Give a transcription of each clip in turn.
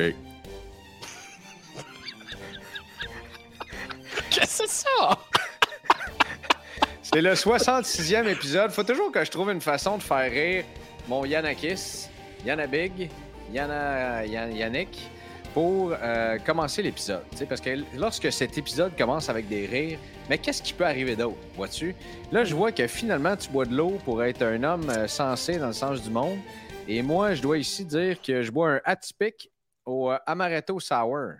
Big. Qu'est-ce que c'est ça? C'est le 66e épisode. Faut toujours que je trouve une façon de faire rire mon Yannakis, Yannabig, Yanna, Yann- Yannick pour euh, commencer l'épisode. Tu sais, Parce que lorsque cet épisode commence avec des rires, mais qu'est-ce qui peut arriver d'autre, vois-tu? Là, je vois que finalement, tu bois de l'eau pour être un homme euh, sensé dans le sens du monde. Et moi, je dois ici dire que je bois un atypique au euh, Amaretto Sour.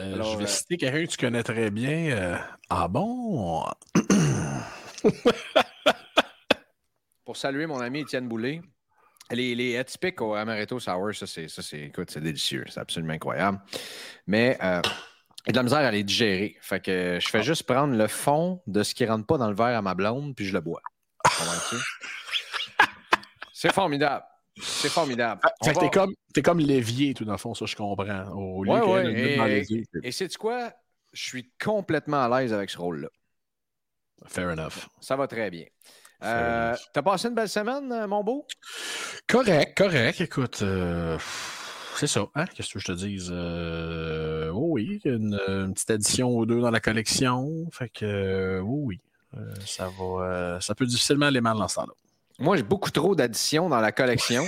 Euh, Alors, je vais euh, citer quelqu'un que tu connais très bien. ah bon? pour saluer mon ami Étienne Boulay. Les, les atypiques au Amaretto Sour, ça, c'est, ça, c'est, écoute, c'est délicieux. C'est absolument incroyable. Mais euh, j'ai de la misère à les digérer. Fait que je fais juste prendre le fond de ce qui rentre pas dans le verre à ma blonde, puis je le bois. C'est formidable. C'est formidable. Fait va- t'es comme, comme l'évier, tout dans le fond, ça, je comprends. Au lieu Ouais, ouais, mette et- dans les yeux. Et sais-tu quoi? Je suis complètement à l'aise avec ce rôle-là. Fair enough. Ça va très bien. Euh, t'as passé une belle semaine, euh, mon beau? Correct, correct. Écoute, euh, c'est ça. Hein? Qu'est-ce que je te dise? Euh, oh oui, une, une petite addition ou deux dans la collection. Fait que, oh oui, ça va. ça peut difficilement aller mal dans ce temps-là. Moi, j'ai beaucoup trop d'additions dans la collection.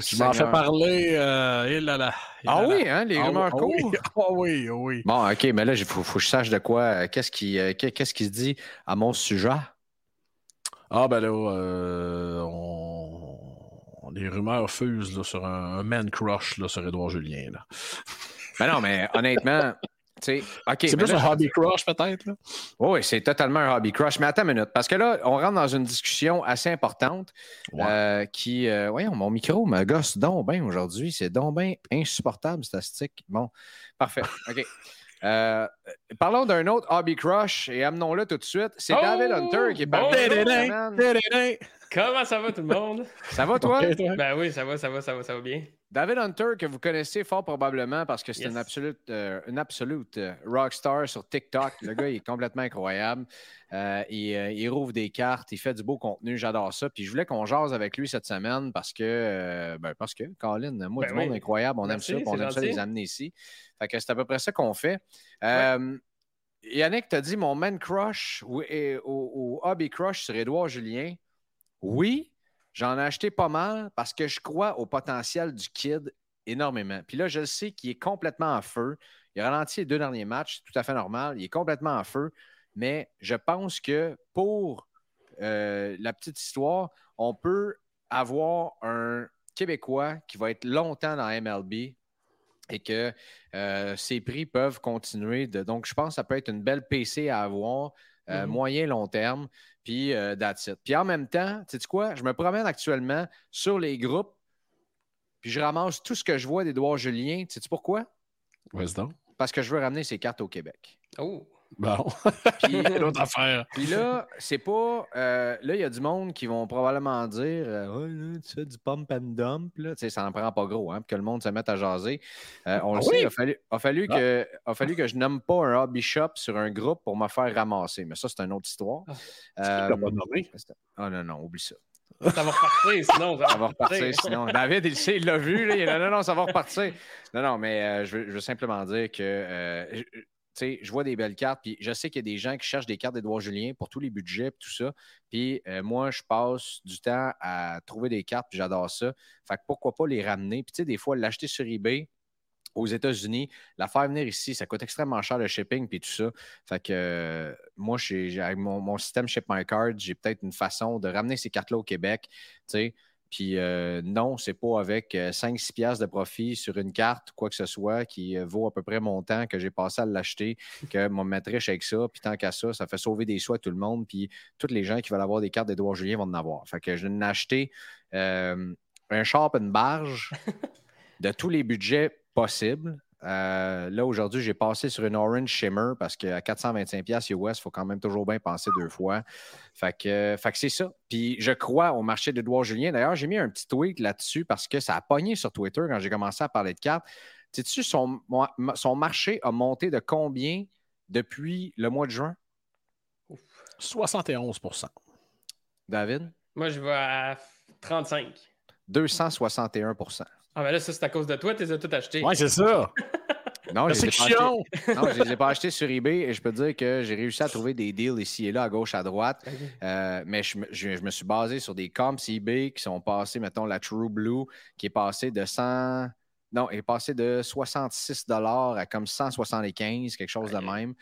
Je m'en fais parler. Euh, et là là. et Ah là oui, hein, les Ah rumeurs oui, courent. Ah oui, ah oui. Bon, OK, mais là, il faut, faut que je sache de quoi. euh, Qu'est-ce qui, euh, qui se dit à mon sujet? Ah ben là, euh, on... les rumeurs fusent là, sur un, un man crush là, sur Édouard Julien. Là. Ben non, mais honnêtement, C'est plus là, un hobby crush peut-être. là. Oui, c'est totalement un hobby crush. Mais attends une minute, parce que là, on rentre dans une discussion assez importante euh, qui. euh, voyons, mon micro me gosse donc bien aujourd'hui. C'est donc bien insupportable, statistique. Bon, parfait. OK. Euh, parlons d'un autre hobby crush et amenons-le tout de suite. C'est Oh, David Hunter qui est tadadin. Comment ça va tout le monde? Ça va, toi? Toi? Ben oui, ça va, ça va, ça va, ça va bien. David Hunter, que vous connaissez fort probablement parce que c'est Yes. une absolute, euh, une absolute euh, rockstar sur TikTok. Le gars, il est complètement incroyable. Euh, il, il rouvre des cartes, il fait du beau contenu. J'adore ça. Puis je voulais qu'on jase avec lui cette semaine parce que, ben, parce que, Colin, moi, Ben du monde incroyable, on Merci, aime ça, on aime ça les amener ici. Fait que c'est à peu près ça qu'on fait. Yannick, t'as dit mon man crush ou, et- au hobby crush sur Édouard Julien. Oui, j'en ai acheté pas mal parce que je crois au potentiel du kid énormément. Puis là, je le sais qu'il est complètement en feu. Il a ralenti les deux derniers matchs, c'est tout à fait normal. Il est complètement en feu. Mais je pense que pour euh, la petite histoire, on peut avoir un Québécois qui va être longtemps dans MLB et que euh, ses prix peuvent continuer. Donc, je pense que ça peut être une belle PC à avoir, euh, Mhm. moyen, long terme, puis euh, that's it. Puis en même temps, tu sais quoi, je me promène actuellement sur les groupes, puis je ramasse tout ce que je vois d'Édouard Julien. Tu sais pourquoi? Donc. Parce que je veux ramener ses cartes au Québec. Oh! Bon. Puis, L'autre affaire. puis là, c'est pas. euh, là, il y a du monde qui vont probablement dire euh, là, tu fais du pump and dump. Là. Tu sais, ça n'en prend pas gros, hein, pour que le monde se mette à jaser. Euh, on le Ah sait, oui? il a fallu, a, fallu Ah. que, a fallu que je nomme pas un hobby shop sur un groupe pour me faire ramasser. Mais ça, c'est une autre histoire. Tu Euh, l'as pas nommé? Ah non, non, oublie ça. Ça va repartir, sinon. Ça va repartir, sinon. David, il sait, il l'a vu. Là, il a non, non, ça va repartir. Non, non, mais euh, je, veux, je, veux, simplement dire que euh, je, vois des belles cartes, puis je sais qu'il y a des gens qui cherchent des cartes d'Edouard Julien pour tous les budgets et tout ça. Puis euh, moi, je passe du temps à trouver des cartes, puis j'adore ça. Fait que pourquoi pas les ramener? Puis tu sais, des fois, l'acheter sur eBay, aux États-Unis. La faire venir ici, ça coûte extrêmement cher le shipping puis tout ça. Fait que euh, moi, avec mon, mon, système Ship My Card, j'ai peut-être une façon de ramener ces cartes-là au Québec. sais. Puis euh, non, c'est pas avec 5-6 euh, piastres de profit sur une carte, quoi que ce soit, qui euh, vaut à peu près mon temps que j'ai passé à l'acheter, que mon mettre riche avec ça. Puis tant qu'à ça, ça fait sauver des soins à tout le monde. Puis tous les gens qui veulent avoir des cartes d'Edouard Julien vont en avoir. Fait que je viens d'acheter un shop, une barge de tous les budgets possibles. Euh, là, aujourd'hui, j'ai passé sur une Orange Shimmer parce qu'à 425$ US, il faut quand même toujours bien penser deux fois. Fait que, fait que c'est ça. Puis je crois au marché d'Edouard Julien. D'ailleurs, j'ai mis un petit tweet là-dessus parce que ça a pogné sur Twitter quand j'ai commencé à parler de cartes. Sais-tu, son, son marché a monté de combien depuis le mois de juin? 71% David? Moi, je vais à 35. 261 ah, ben là, ça, c'est à cause de toi, tu les as tout achetés. Ouais, c'est ça. Non, je ne les ai pas achetés sur eBay et je peux dire que j'ai réussi à trouver des deals ici et là, à gauche, à droite. Euh, mais je, je, me suis basé sur des comps eBay qui sont passés, mettons, la True Blue, qui est passée de 100. Non, est passée de 66 à comme 175, quelque chose de même.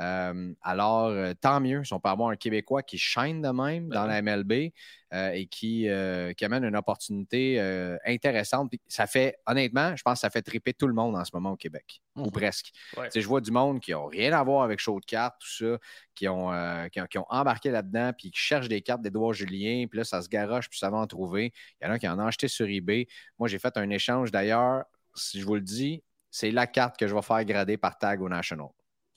Euh, alors, euh, tant mieux si on peut avoir un Québécois qui chaîne de même dans la MLB euh, et qui, qui, amène une opportunité intéressante. ça fait, honnêtement, je pense que ça fait triper tout le monde en ce moment au Québec, ou mhm. presque. Je vois du monde qui n'a rien à voir avec chaud de cartes, tout ça, qui ont, qui ont, embarqué là-dedans, puis qui cherchent des cartes d'Edouard Julien, puis là, ça se garoche, puis ça va en trouver. Il y en a qui en ont acheté sur eBay. Moi, j'ai fait un échange d'ailleurs, si je vous le dis, c'est la carte que je vais faire grader par tag au National.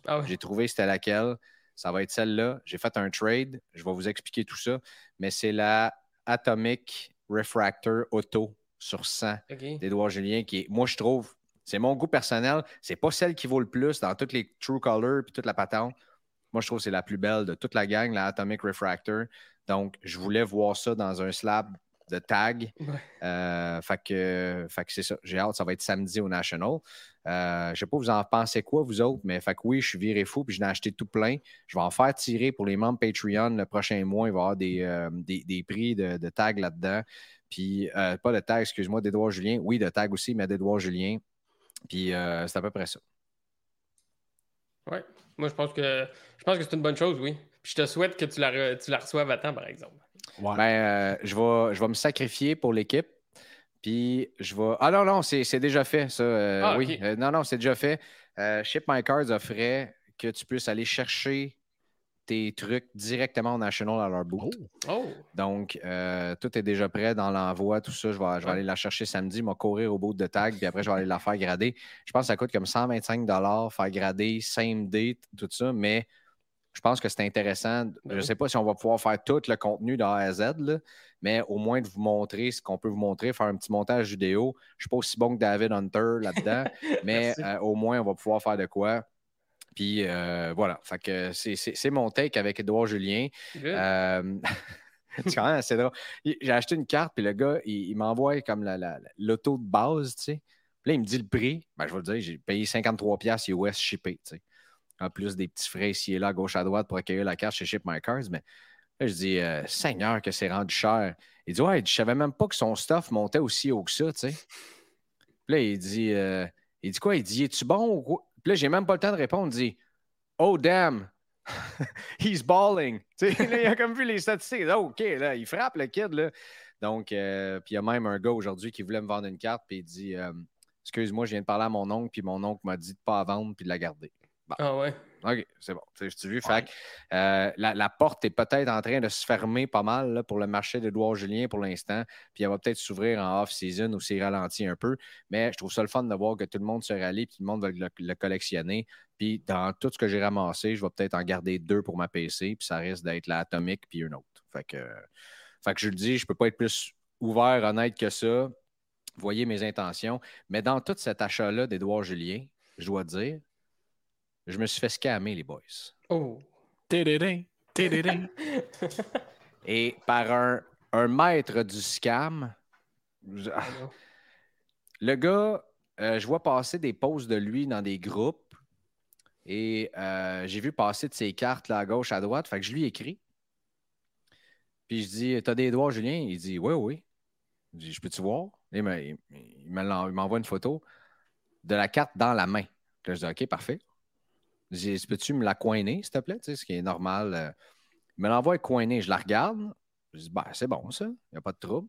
Ah J'ai trouvé c'était laquelle. Ça va être celle-là. J'ai fait un trade. Je vais vous expliquer tout ça. Mais c'est la Atomic Refractor Auto sur 100 d'Edouard Julien qui est, moi, je trouve, c'est mon goût personnel. C'est pas celle qui vaut le plus dans toutes les True Color et toute la patente. Moi, je trouve que c'est la plus belle de toute la gang, la Atomic Refractor. Donc, je voulais voir ça dans un slab de tag. Euh, fait que, fait que c'est ça. J'ai hâte, ça va être samedi au National. Euh, je ne sais pas, vous en pensez quoi, vous autres, mais fait que oui, je suis viré fou, puis je n'ai acheté tout plein. Je vais en faire tirer pour les membres Patreon le prochain mois. Il va y avoir des, euh, des, prix de, de tag là-dedans. Puis, pas de tag, excuse-moi, d'Edouard Julien. Oui, de tag aussi, mais d'Edouard Julien. Puis, c'est à peu près ça. Oui, moi, je pense que je pense que c'est une bonne chose, oui. Puis, je te souhaite que tu la, tu la reçoives à temps, par exemple. Ben, euh, je, vais, je vais me sacrifier pour l'équipe. Puis je vais. Ah non, non, c'est déjà fait, ça. Euh, ah, oui. Euh, non, non, c'est déjà fait. Ship My Cards offrait que tu puisses aller chercher tes trucs directement au National à leur bout. Oh. oh. Donc, tout est déjà prêt dans l'envoi, tout ça. Je vais, je vais aller la chercher samedi, vais courir au bout de tag, puis après, je vais aller la faire grader. Je pense que ça coûte comme 125 faire grader, same date, tout ça, mais je pense que c'est intéressant. Ben je ne sais pas si on va pouvoir faire tout le contenu de A à Z, mais au moins de vous montrer ce qu'on peut vous montrer, faire un petit montage vidéo. Je ne suis pas aussi bon que David Hunter là-dedans, mais euh, au moins on va pouvoir faire de quoi. Puis euh, voilà, fait que c'est mon take avec Edouard Julien. Euh, c'est drôle. J'ai acheté une carte, puis le gars, il, m'envoie comme l'auto de base, tu sais. Puis là, il me dit le prix. Ben, je vais le dire, j'ai payé 53$ US shippé, tu sais en plus des petits frais ici et là, gauche à droite pour accueillir la carte chez Ship My. Mais là, je dis, euh, Seigneur, que c'est rendu cher. Il dit, ouais, je savais même pas que son stuff montait aussi haut que ça, tu sais. Puis là, il dit, euh, il dit quoi? Il dit, es-tu bon? Puis là, j'ai même pas le temps de répondre. Il dit, oh damn, he's balling. Sais, il a comme vu les statistiques. OK, là, il frappe le kid, là. Donc, euh, puis il y a même un gars aujourd'hui qui voulait me vendre une carte, puis il dit, excuse-moi, je viens de parler à mon oncle, puis mon oncle m'a dit de pas la vendre, puis de la garder. Ah ouais. OK, c'est bon. Tu vu? Fait euh, la, porte est peut-être en train de se fermer pas mal pour le marché d'Edouard Julien pour l'instant. Puis elle va peut-être s'ouvrir en off-season ou s'il ralentit un peu. Mais je trouve ça le fun de voir que tout le monde se rallie puis tout le monde va le, collectionner. Puis dans tout ce que j'ai ramassé, je vais peut-être en garder deux pour ma PC. Puis ça risque d'être la Atomic puis une autre. Fait que, fait que je le dis, je peux pas être plus ouvert, honnête que ça. Voyez mes intentions. Mais dans tout cet achat-là d'Edouard Julien, je dois dire, je me suis fait scammer, les boys. Oh. Et par un, un maître du scam. Je- ah. Le gars, euh, je vois passer des posts de lui dans des groupes et euh, j'ai vu passer de ses cartes là, à gauche, à droite. Fait que je lui écris. Puis je dis T'as des doigts, Julien? Il dit Oui, oui. Je dis Je peux-tu voir? Il me- m'envoie une photo de la carte dans la main. Là, je dis OK, parfait. Je Peux-tu me la coiner, s'il te plaît Tu sais, Ce qui est normal. euh. Il me l'envoie coiner. Je la regarde. Je dis Ben, c'est bon, ça. Il n'y a pas de trouble.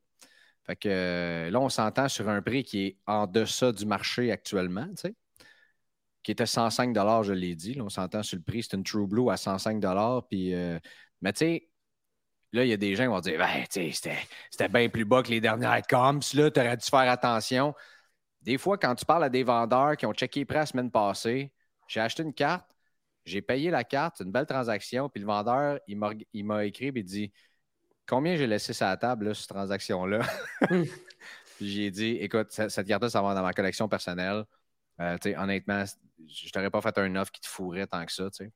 Fait que euh, là, on s'entend sur un prix qui est en deçà du marché actuellement, tu sais, qui était 105 je l'ai dit. Là, on s'entend sur le prix. C'est une True Blue à 105 puis, euh, Mais tu sais, là, il y a des gens qui vont dire ben, c'était bien plus bas que les dernières comps. Là, tu aurais dû faire attention. Des fois, quand tu parles à des vendeurs qui ont checké les prix la semaine passée, j'ai acheté une carte, j'ai payé la carte, c'est une belle transaction, puis le vendeur, il m'a, il m'a écrit et il dit Combien j'ai laissé ça à la table, là, cette transaction-là? Puis j'ai dit, écoute, ce- cette carte-là, ça va dans ma collection personnelle. Euh, honnêtement, je t'aurais pas fait un offre qui te fourrait tant que ça, sais.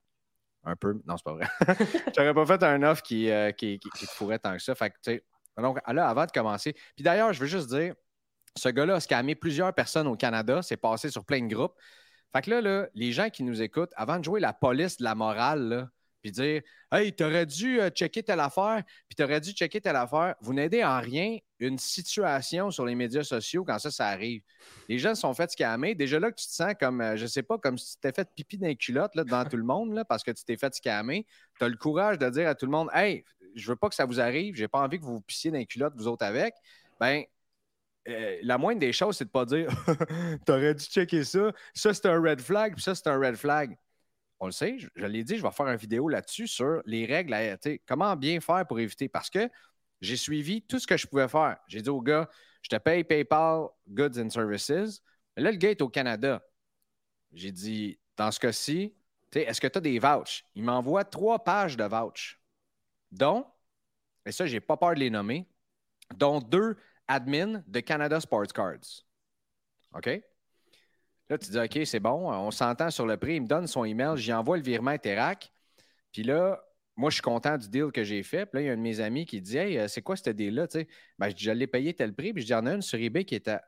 Un peu. Non, c'est pas vrai. je t'aurais pas fait un offre qui, euh, qui, qui- qui te fourrait tant que ça. Fait que, tu sais, donc, là, avant de commencer. Puis d'ailleurs, je veux juste dire, ce gars-là a scammé plusieurs personnes au Canada. C'est passé sur plein de groupes. Fait que là, là, les gens qui nous écoutent, avant de jouer la police de la morale, puis dire Hey, t'aurais dû euh, checker telle affaire, puis t'aurais dû checker telle affaire, vous n'aidez en rien une situation sur les médias sociaux quand ça, ça arrive. Les gens se sont fait scammer. Déjà là que tu te sens comme, euh, je sais pas, comme si tu t'es fait pipi dans les culottes là, devant tout le monde là, parce que tu t'es fait scammer. Tu as le courage de dire à tout le monde Hey, je veux pas que ça vous arrive, j'ai pas envie que vous vous pissiez dans les culottes, vous autres avec. Ben, euh, la moindre des choses, c'est de pas dire T'aurais dû checker ça. Ça, c'est un red flag, puis ça, c'est un red flag. On le sait, je, l'ai dit, je vais faire une vidéo là-dessus sur les règles, à- comment bien faire pour éviter. Parce que j'ai suivi tout ce que je pouvais faire. J'ai dit au gars, je te paye PayPal, Goods and Services. Mais là, le gars est au Canada. J'ai dit, dans ce cas-ci, est-ce que tu as des vouchs? Il m'envoie trois pages de vouchs, dont, et ça, j'ai pas peur de les nommer, dont deux admins de Canada Sports Cards. OK? Là, tu dis, OK, c'est bon, on s'entend sur le prix. Il me donne son email, j'y envoie le virement Interac. Puis là, moi, je suis content du deal que j'ai fait. Puis là, il y a un de mes amis qui dit, Hey, euh, c'est quoi ce deal-là? Ben, je dis, l'ai payé tel prix. Puis je dis, il y en a une sur eBay qui était.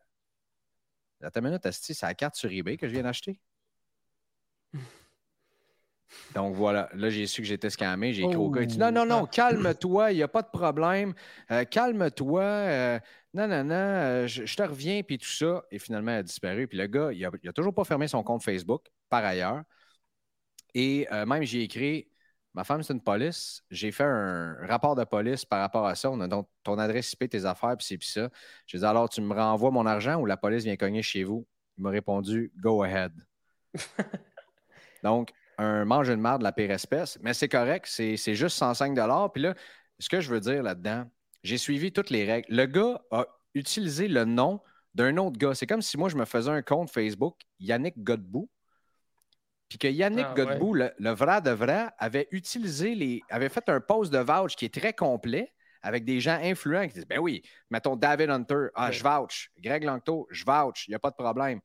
Attends une minute, c'est la carte sur eBay que je viens d'acheter? Donc voilà, là j'ai su que j'étais scammé, j'ai écrit au gars, il dit non, non, non, calme-toi, il n'y a pas de problème, Euh, calme-toi, euh, non, non, non, euh, je, je te reviens, puis tout ça. Et finalement, elle a disparu. Puis le gars, il n'a toujours pas fermé son compte Facebook, par ailleurs. Et même, j'ai écrit, ma femme, c'est une police, j'ai fait un rapport de police par rapport à ça. On a donc ton adresse IP, tes affaires, puis c'est puis ça. J'ai dit, alors, tu me renvoies mon argent ou la police vient cogner chez vous? Il m'a répondu, go ahead. donc, un mange une marde de la pire espèce, mais c'est correct, c'est c'est juste 105 Puis là, ce que je veux dire là-dedans, j'ai suivi toutes les règles. Le gars a utilisé le nom d'un autre gars. C'est comme si moi, je me faisais un compte Facebook, Yannick Godbout, puis que Yannick Ah, Godbout, le, le vrai de vrai, avait utilisé les. avait fait un post de vouch qui est très complet avec des gens influents qui disent Ben oui, mettons David Hunter, ah, Ouais. je vouch. Greg Langto, je vouch, il n'y a pas de problème.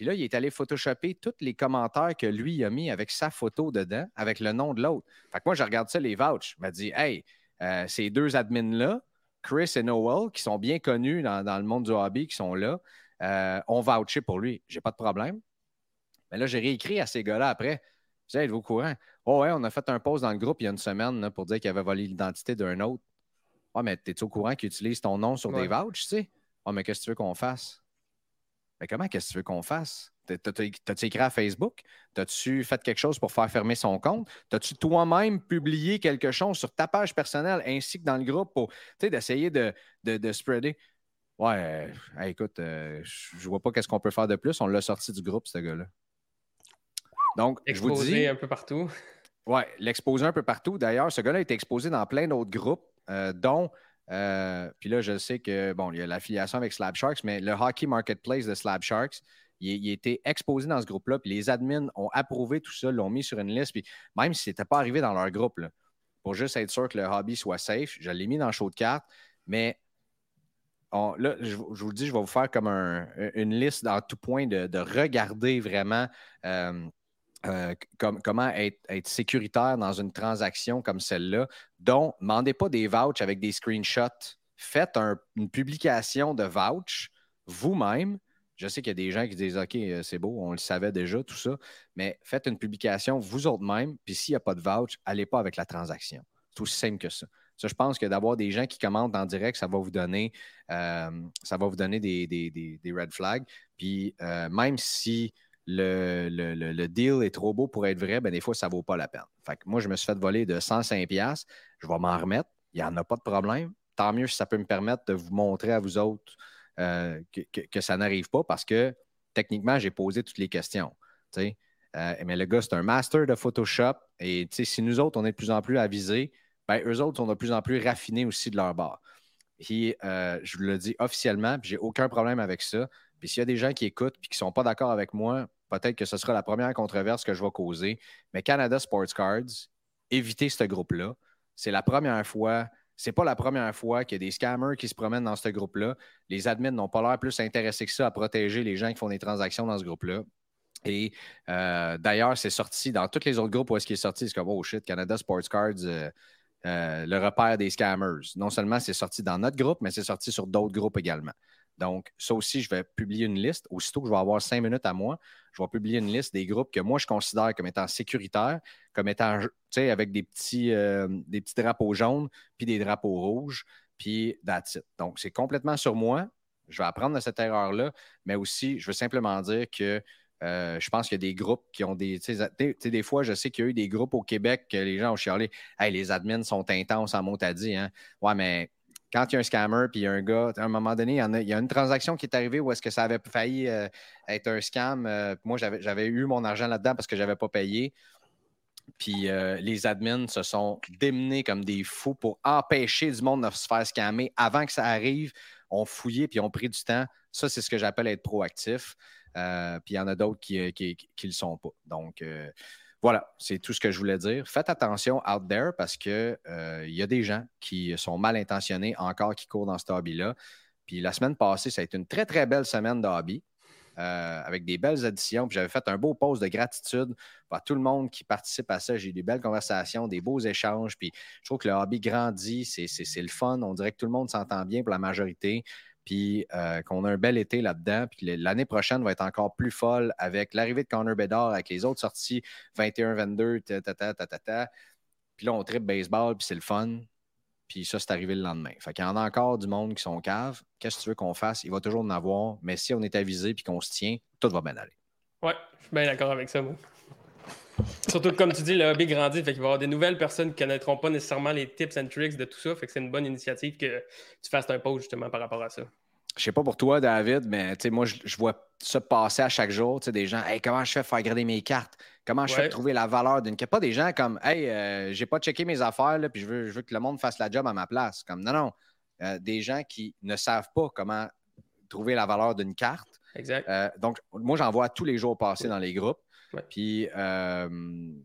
Puis là, il est allé photoshopper tous les commentaires que lui a mis avec sa photo dedans, avec le nom de l'autre. Fait que moi, je regarde ça, les vouchs. Je me dis, hey, euh, ces deux admins-là, Chris et Noel, qui sont bien connus dans, dans le monde du hobby, qui sont là, euh, ont vouché pour lui. J'ai pas de problème. Mais là, j'ai réécrit à ces gars-là après. Je dis, êtes-vous au courant? Oh, ouais, on a fait un post dans le groupe il y a une semaine là, pour dire qu'il avait volé l'identité d'un autre. Ouais, mais t'es-tu au courant qu'il utilise ton nom sur des vouchs, tu sais? Oh, mais qu'est-ce que tu veux qu'on fasse? Mais comment qu'est-ce que tu veux qu'on fasse? T'as- t'as- T'as-tu écrit à Facebook? T'as-tu fait quelque chose pour faire fermer son compte? T'as-tu toi-même publié quelque chose sur ta page personnelle ainsi que dans le groupe pour d'essayer de, de, de spreader? Ouais, euh, hey, écoute, euh, je vois pas qu'est-ce qu'on peut faire de plus. On l'a sorti du groupe, ce gars-là. Donc, je vous Exposé dis. un peu partout. Oui, l'exposer un peu partout. D'ailleurs, ce gars-là a été exposé dans plein d'autres groupes, euh, dont, euh, puis là, je sais que, bon, il y a l'affiliation avec Slab Sharks, mais le Hockey Marketplace de Slab Sharks, il, il été exposé dans ce groupe-là, puis les admins ont approuvé tout ça, l'ont mis sur une liste, puis même si ce n'était pas arrivé dans leur groupe, pour juste être sûr que le hobby soit safe, je l'ai mis dans le show de cartes, mais là, je, vous dis, je vais vous faire comme un- une liste dans tout point de, de regarder vraiment. euh, euh, comment être, sécuritaire dans une transaction comme celle-là. Donc, ne demandez pas des vouchs avec des screenshots. Faites une publication de vouch vous-même. Je sais qu'il y a des gens qui disent OK, euh, c'est beau, on le savait déjà, tout ça, mais faites une publication vous autres même, puis s'il n'y a pas de vouch, allez pas avec la transaction. C'est aussi simple que ça. Ça, je pense que d'avoir des gens qui commentent en direct, ça va vous donner, euh, ça des, red flags. Puis même si le, deal est trop beau pour être vrai, ben des fois, ça ne vaut pas la peine. Fait que moi, je me suis fait voler de 105$. Je vais m'en remettre. Il n'y en a pas de problème. Tant mieux si ça peut me permettre de vous montrer à vous autres euh, que, ça n'arrive pas parce que techniquement, j'ai posé toutes les questions. Euh, mais le gars, c'est un master de Photoshop. Et si nous autres, on est de plus en plus avisés, ben, eux autres sont de plus en plus raffinés aussi de leur bord. Euh, je vous le dis officiellement, puis j'ai aucun problème avec ça. Puis s'il y a des gens qui écoutent et qui ne sont pas d'accord avec moi, peut-être que ce sera la première controverse que je vais causer. Mais Canada Sports Cards, évitez ce groupe-là. C'est la première fois, c'est pas la première fois qu'il y a des scammers qui se promènent dans ce groupe-là. Les admins n'ont pas l'air plus intéressés que ça à protéger les gens qui font des transactions dans ce groupe-là. Et euh, d'ailleurs, c'est sorti dans tous les autres groupes où est-ce qu'il est sorti. C'est comme, oh shit, Canada Sports Cards, euh, euh, le repère des scammers. Non seulement c'est sorti dans notre groupe, mais c'est sorti sur d'autres groupes également. Donc, ça aussi, je vais publier une liste. Aussitôt que je vais avoir cinq minutes à moi, je vais publier une liste des groupes que moi, je considère comme étant sécuritaires, comme étant, tu sais, avec des petits, euh, des petits drapeaux jaunes, puis des drapeaux rouges, puis that's. Donc, c'est complètement sur moi. Je vais apprendre de cette erreur-là, mais aussi, je veux simplement dire que euh, je pense qu'il y a des groupes qui ont des. Tu sais, des fois, je sais qu'il y a eu des groupes au Québec que les gens ont chialé. Hey, les admins sont intenses en dit, Hein? Ouais, mais quand il y a un scammer puis il y a un gars, à un moment donné, il y, a, une transaction qui est arrivée où est-ce que ça avait failli euh, être un scam. Euh, moi, j'avais eu mon argent là-dedans parce que je n'avais pas payé. Puis euh, les admins se sont démenés comme des fous pour empêcher du monde de se faire scammer avant que ça arrive. On fouillé puis ont pris du temps. Ça, c'est ce que j'appelle être proactif. puis il y en a d'autres qui ne le sont pas. Donc, voilà, c'est tout ce que je voulais dire. Faites attention out there parce qu'il euh, y a des gens qui sont mal intentionnés encore qui courent dans ce hobby-là. Puis la semaine passée, ça a été une très, très belle semaine de. Euh, avec des belles additions. J'avais fait un beau post de gratitude à tout le monde qui participe à ça. J'ai eu des belles conversations, des beaux échanges. Puis je trouve que le hobby grandit, c'est le fun. On dirait que tout le monde s'entend bien pour la majorité puis euh, qu'on a un bel été là-dedans. Puis l'année prochaine va être encore plus folle avec l'arrivée de Connor Bedard, avec les autres sorties 21-22, ta, Puis là, on tripe baseball, puis c'est le fun. Puis ça, c'est arrivé le lendemain. Fait qu'il y en a encore du monde qui sont caves. Qu'est-ce que tu veux qu'on fasse? Il va toujours en avoir. Mais si on est avisé puis qu'on se tient, tout va bien aller. Ouais, je suis bien d'accord avec ça, moi. Surtout que, comme tu dis, le hobby grandit, fait qu'il va y avoir des nouvelles personnes qui ne connaîtront pas nécessairement les tips and tricks de tout ça. Fait que c'est une bonne initiative que tu fasses un post justement par rapport à ça. Je sais pas pour toi, David, mais moi, je, vois ça passer à chaque jour. Des gens, hey, comment je fais pour faire garder mes cartes? Comment je fais pour trouver la valeur d'une carte? Pas des gens comme, hey, euh, j'ai pas checké mes affaires, là, puis je veux, je veux, que le monde fasse la job à ma place. Comme, non, non. Euh, des gens qui ne savent pas comment trouver la valeur d'une carte. Exact. Euh, donc, moi, j'en vois tous les jours passer dans les groupes. Puis,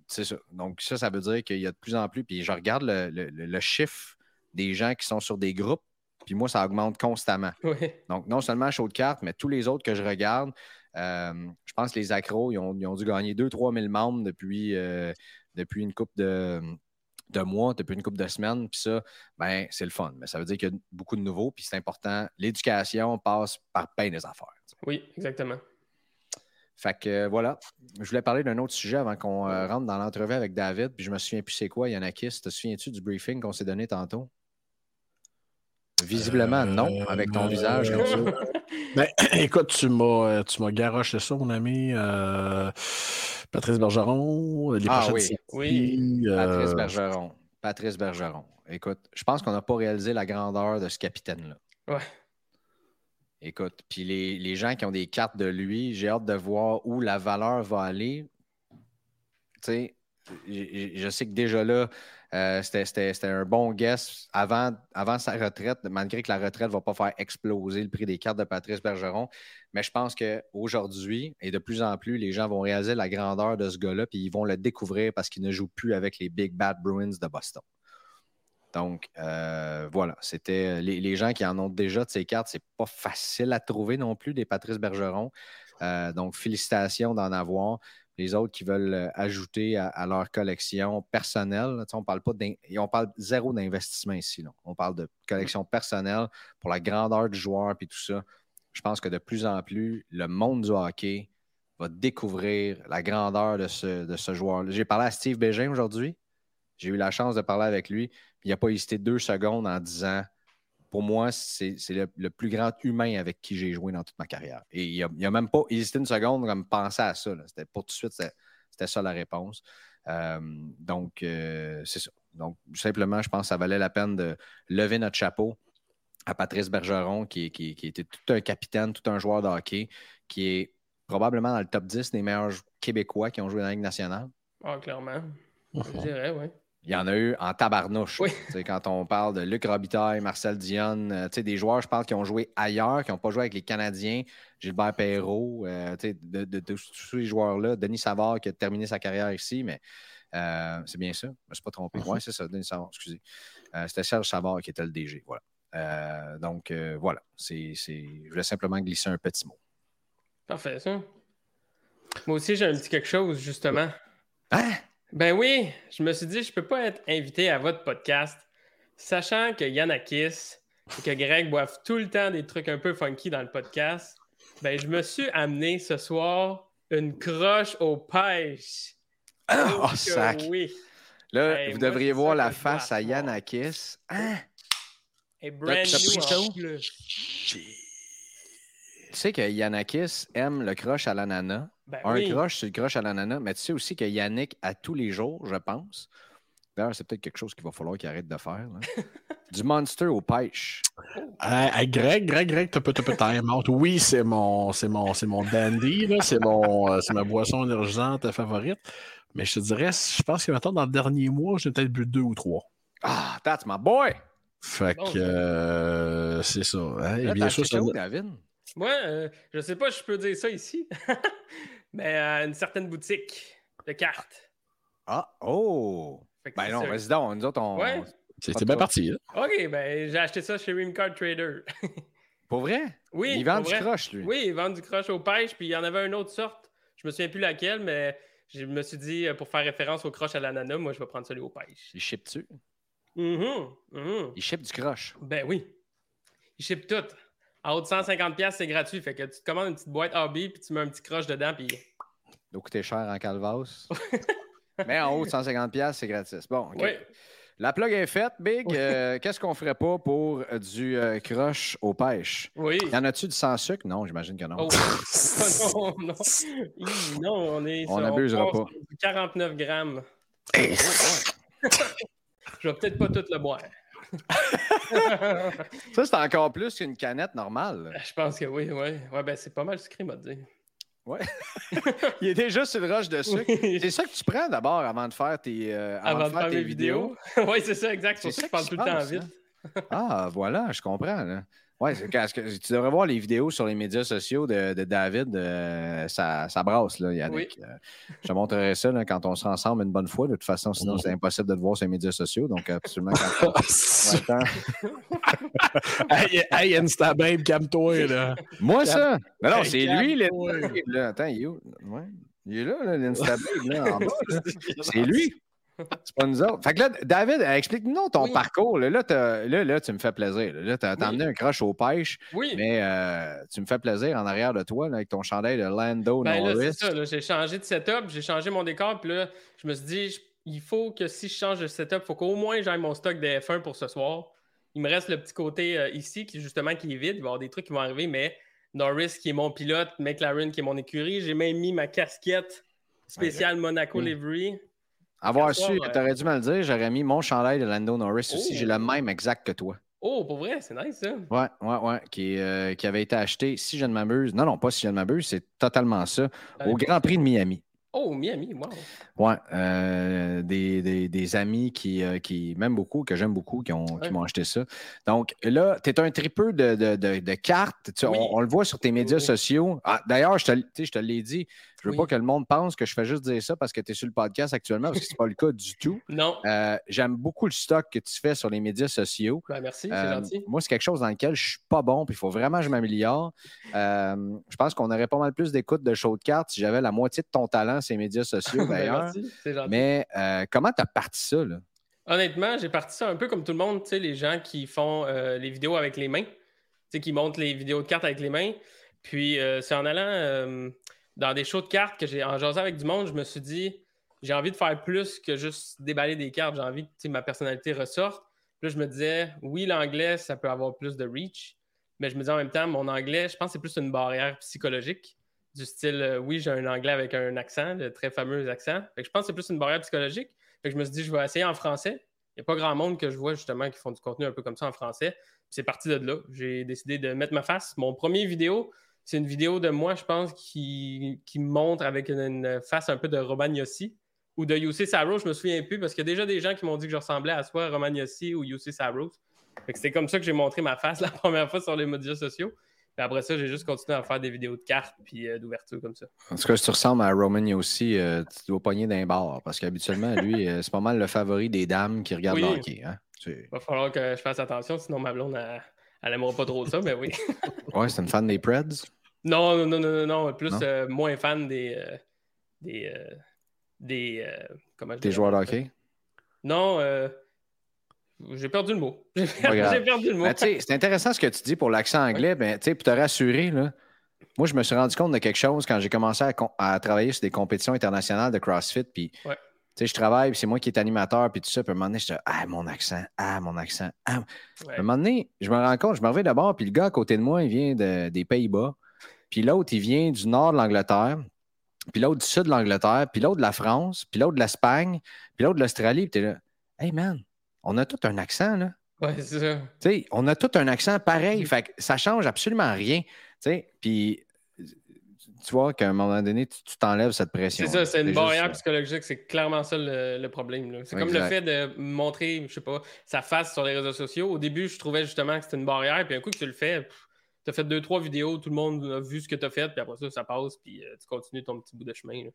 c'est ça. Donc, ça, ça veut dire qu'il y a de plus en plus. Puis, je regarde le, chiffre des gens qui sont sur des groupes. Puis, moi, ça augmente constamment. Donc, non seulement chaud de cartes, mais tous les autres que je regarde, je pense que les accros, ils ont, dû gagner 2-3 000 membres depuis, euh, depuis une coupe de, de mois, depuis une couple de semaines. Puis ça, ben, c'est le fun. Mais ça veut dire qu'il y a beaucoup de nouveaux. Puis c'est important. L'éducation passe par peine des affaires. Oui, exactement. Fait que euh, voilà, je voulais parler d'un autre sujet avant qu'on euh, rentre dans l'entrevue avec David. Puis je me souviens plus c'est quoi, Yanakis. Te souviens-tu du briefing qu'on s'est donné tantôt? Visiblement, non, avec ton visage comme ça. Ben, écoute, tu m'as, tu m'as garoché ça, mon ami. Patrice Bergeron, les ah, oui. oui. Patrice Bergeron. Patrice Bergeron. Écoute, je pense qu'on n'a pas réalisé la grandeur de ce capitaine-là. Ouais. Écoute, puis les, gens qui ont des cartes de lui, j'ai hâte de voir où la valeur va aller. Tu sais, je sais que déjà là, euh, c'était un bon guess avant, sa retraite, malgré que la retraite ne va pas faire exploser le prix des cartes de Patrice Bergeron. Mais je pense qu'aujourd'hui, et de plus en plus, les gens vont réaliser la grandeur de ce gars-là, puis ils vont le découvrir parce qu'il ne joue plus avec les Big Bad Bruins de Boston. Donc, euh, voilà, c'était les, gens qui en ont déjà de ces cartes, c'est pas facile à trouver non plus des Patrice Bergeron. Euh, donc, félicitations d'en avoir. Les autres qui veulent euh, ajouter à, leur collection personnelle. Tu sais, on parle pas et on parle zéro d'investissement ici. On parle de collection personnelle pour la grandeur du joueur et tout ça. Je pense que de plus en plus, le monde du hockey va découvrir la grandeur de ce, de ce joueur. J'ai parlé à Steve Bégin aujourd'hui. J'ai eu la chance de parler avec lui. il n'a pas hésité deux secondes en disant Pour moi, c'est le, le plus grand humain avec qui j'ai joué dans toute ma carrière. Et il n'a même pas hésité une seconde comme penser à ça. C'était pour tout de suite, c'était c'était ça la réponse. Euh, donc, euh, c'est ça. Donc, simplement, je pense que ça valait la peine de lever notre chapeau à Patrice Bergeron, qui, qui- qui était tout un capitaine, tout un joueur de hockey, qui est probablement dans le top 10 des meilleurs Québécois qui ont joué dans la Ligue nationale. Ah, clairement. Je dirais, oui. Il y en a eu en tabarnouche. Oui. Quand on parle de Luc Robitaille, Marcel Dionne, euh, des joueurs, je pense, qui ont joué ailleurs, qui n'ont pas joué avec les Canadiens, Gilbert Perrault, euh, de, de- de tous ces joueurs-là, Denis Savard qui a terminé sa carrière ici, mais euh, c'est bien ça, je ne me suis pas trompé. Oui, c'est ça, Denis Savard, excusez. C'était Serge Savard qui était le DG. Voilà. Donc, voilà. C'est- Je voulais simplement glisser un petit mot. Parfait, ça. Moi aussi, j'ai un petit quelque chose, justement. Hein? Ben oui, je me suis dit, je peux pas être invité à votre podcast, sachant que Yannakis et que Greg boivent tout le temps des trucs un peu funky dans le podcast. Ben, je me suis amené ce soir une croche aux pêches. Oh, Que sac! Oui. Là, Hey, vous devriez voir la face à. Yanakis. Hein? Et brand new en plus. Tu sais que Yanakis aime le croche à l'ananas. Ben Un oui. croche, c'est le croche à l'ananas. Mais tu sais aussi que Yannick, à tous les jours, je pense. D'ailleurs, c'est peut-être quelque chose qu'il va falloir qu'il arrête de faire. là. du monster aux pêches. Hey, Greg, Greg, Greg, t'as pas time out. Oui, c'est mon, c'est mon, c'est mon dandy, là. C'est mon, euh, c'est ma boisson énergisante favorite. Mais je te dirais, je pense que maintenant, dans le dernier mois, j'ai peut-être bu deux ou trois. Ah, that's my boy! Fait Bon, que ça. euh, c'est ça. Hein, Là, bien sûr, ça- ça où, David? Moi, euh, je sais pas si je peux dire ça ici, mais euh, une certaine boutique de cartes. Ah, oh! Ben non, vas-y donc. Nous autres, on. Ouais. c'était bien parti. Là. Ok, ben j'ai acheté ça chez Rim Card Trader. Pour vrai? oui, Il vend du croche, lui. Oui, ils vendent du croche aux pêches, puis il y en avait une autre sorte. Je me souviens plus laquelle, mais je me suis dit, euh, pour faire référence au croche à l'ananas, moi je vais prendre celui aux pêches. Il ship-tu? Mhm, mhm. Il ship du croche. Ben oui. Ils ship tout. En haut de 150$, c'est gratuit. Fait que tu te commandes une petite boîte AB, puis tu mets un petit croche dedans, puis Ça doit coûter cher en calvas. Mais en haut de 150$, c'est gratis. Bon, OK. Oui. La plug est faite, Big. Euh, Qu'est-ce qu'on ferait pas pour euh, du euh, croche aux pêches? Oui. Y en a-tu du sans sucre? Non, j'imagine que non. Oh. non, non. Non, on est On n'abusera pas. sur du 49 grammes. Je vais peut-être pas tout le boire. Ça, c'est encore plus qu'une canette normale. là. Je pense que oui, oui. Ouais, ben c'est pas mal sucré, m'a dit. Il est déjà sur le roche de sucre. C'est ça que tu prends d'abord avant de faire tes, euh, avant Avant de faire tes vidéos. oui, c'est ça, exact. C'est pour ça que je parle tout le temps vite. Ah, voilà, je comprends. Là. Ouais, c'est parce que tu devrais voir les vidéos sur les médias sociaux de, de David. euh, ça, ça brasse, là, Yannick. Euh, je te montrerai ça là, quand on sera ensemble une bonne fois. De toute façon, sinon, c'est impossible de te voir sur les médias sociaux. Donc, absolument, quand on- attends. hey, hey, Instababe, calme-toi, là. Moi, ça? Mais non, Hey, c'est lui, calme-toi. l'Instababe. là. Attends, il est où? Ouais. Il est là, là, l'Instababe, là, en bas. là. C'est lui? C'est pas nous autres. Fait que là, David, euh, explique-nous ton Oui. parcours. Là, là, là, là, tu me fais plaisir. Là, t'as t'as Oui. emmené un croche aux pêches, Oui. mais euh, tu me fais plaisir en arrière de toi là, avec ton chandail de Lando Ben là, c'est Norris. ça. J'ai changé de setup, j'ai changé mon décor, puis là, je me suis dit, je- il faut que si je change de setup, il faut qu'au moins j'aille mon stock de F1 pour ce soir. Il me reste le petit côté euh, ici, qui justement qui est vide. Il va y avoir des trucs qui vont arriver, mais Norris qui est mon pilote, McLaren qui est mon écurie. J'ai même mis ma casquette spéciale Monaco Oui. Livery. Avoir su, soirs, t'aurais dû me le dire, j'aurais mis mon chandail de Lando Norris aussi. Oh. J'ai le même exact que toi. Oh, pour vrai, c'est nice ça. Ouais, ouais, ouais. Qui, euh, qui avait été acheté, si je ne m'abuse. Non, non, pas si je ne m'abuse, c'est totalement ça. Au Grand Prix de Miami. Oh, Miami, wow. Ouais, euh, des, des- des amis qui, euh, qui m'aiment beaucoup, que j'aime beaucoup, qui ont- qui Ouais. m'ont acheté ça. Donc là, tu es un tripeux de, de- de- de cartes. Tu- Oui. on, on le voit sur tes médias Oui. sociaux. Ah, D'ailleurs, te, je te l'ai dit, je veux Oui. pas que le monde pense que je fais juste dire ça parce que tu es sur le podcast actuellement, parce que c'est pas le cas du tout. Non. Euh, J'aime beaucoup le stock que tu fais sur les médias sociaux. Ben, merci, c'est Euh, gentil. moi, c'est quelque chose dans lequel je suis pas bon, puis il faut vraiment que je m'améliore. Euh, je pense qu'on aurait pas mal plus d'écoute de show de cartes si j'avais la moitié de ton talent sur les médias sociaux, Ben, d'ailleurs. merci, c'est gentil. Mais comment tu as parti ça, là? Honnêtement, j'ai parti ça un peu comme tout le monde, tu sais, les gens qui font les vidéos avec les mains, tu sais, qui montent les vidéos de cartes avec les mains. Puis c'est en allant dans des shows de cartes que j'ai en jasant avec du monde, je me suis dit, j'ai envie de faire plus que juste déballer des cartes. J'ai envie que ma personnalité ressorte. Puis là, je me disais, oui, l'anglais, ça peut avoir plus de reach, mais je me disais en même temps, mon anglais, je pense que c'est plus une barrière psychologique. Du style, euh, oui, j'ai un anglais avec un accent, le très fameux accent. Je pense que c'est plus une barrière psychologique. Je me suis dit, je vais essayer en français. Il n'y a pas grand monde que je vois justement qui font du contenu un peu comme ça en français. C'est parti de là. J'ai décidé de mettre ma face. Mon premier vidéo, c'est une vidéo de moi, je pense, qui, qui me montre avec une, une face un peu de Romagnosi ou de UC Saros. Je me souviens plus parce qu'il y a déjà des gens qui m'ont dit que je ressemblais à soit Romagnosi ou UC Saros. C'est comme ça que j'ai montré ma face la première fois sur les médias sociaux. Puis après ça, j'ai juste continué à faire des vidéos de cartes puis euh, d'ouverture comme ça. En tout cas, si tu ressembles à Roman aussi, euh, tu dois pogner d'un bar, parce qu'habituellement, lui, euh, c'est pas mal le favori des dames qui regardent Oui. le hockey. Hein? Va falloir que je fasse attention, sinon ma blonde, elle, elle aimera pas trop ça, mais oui. Ouais, c'est une fan des Preds? Non, non, non, non, non, plus Non? euh, moins fan des. euh, des. euh, des comment Des joueurs de hockey? Non, euh, j'ai perdu le mot. J'ai perdu le mot. Ben, c'est intéressant ce que tu dis pour l'accent anglais. Ben, tu sais, pour te rassurer, là, moi, je me suis rendu compte de quelque chose quand j'ai commencé à travailler sur des compétitions internationales de CrossFit. Puis, Ouais. Tu sais, je travaille, puis c'est moi qui est animateur, puis tout ça. Puis, à un moment donné, je dis, ah, mon accent, ah, mon accent, ah. Ouais. À un moment donné, je me rends compte, je me reviens d'abord, puis le gars à côté de moi, il vient de- des Pays-Bas. Puis l'autre, il vient du nord de l'Angleterre. Puis l'autre du sud de l'Angleterre. Puis l'autre de la France. Puis l'autre de l'Espagne. Puis l'autre de l'Australie. Puis t'es là, hey man, on a tout un accent, là. Ouais, c'est ça. Tu sais, on a tout un accent pareil. Mm. Fait que ça change absolument rien. Tu sais, puis tu vois qu'à un moment donné, tu t'enlèves cette pression. C'est ça, c'est une barrière psychologique. C'est clairement ça le, le problème. C'est comme le fait de montrer, je sais pas, sa face sur les réseaux sociaux. Au début, je trouvais justement que c'était une barrière. Puis un coup que tu le fais, tu as fait deux, trois vidéos, tout le monde a vu ce que tu as fait. Puis après ça, ça passe. Puis euh, tu continues ton petit bout de chemin. là.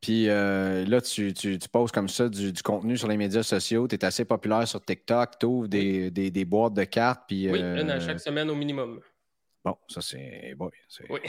Puis euh, là, tu, tu, tu poses comme ça du, du contenu sur les médias sociaux. Tu es assez populaire sur TikTok. Tu ouvres des, des, des boîtes de cartes. Puis, Oui, euh, une à chaque semaine au minimum. Bon, ça, c'est boy, c'est Oui.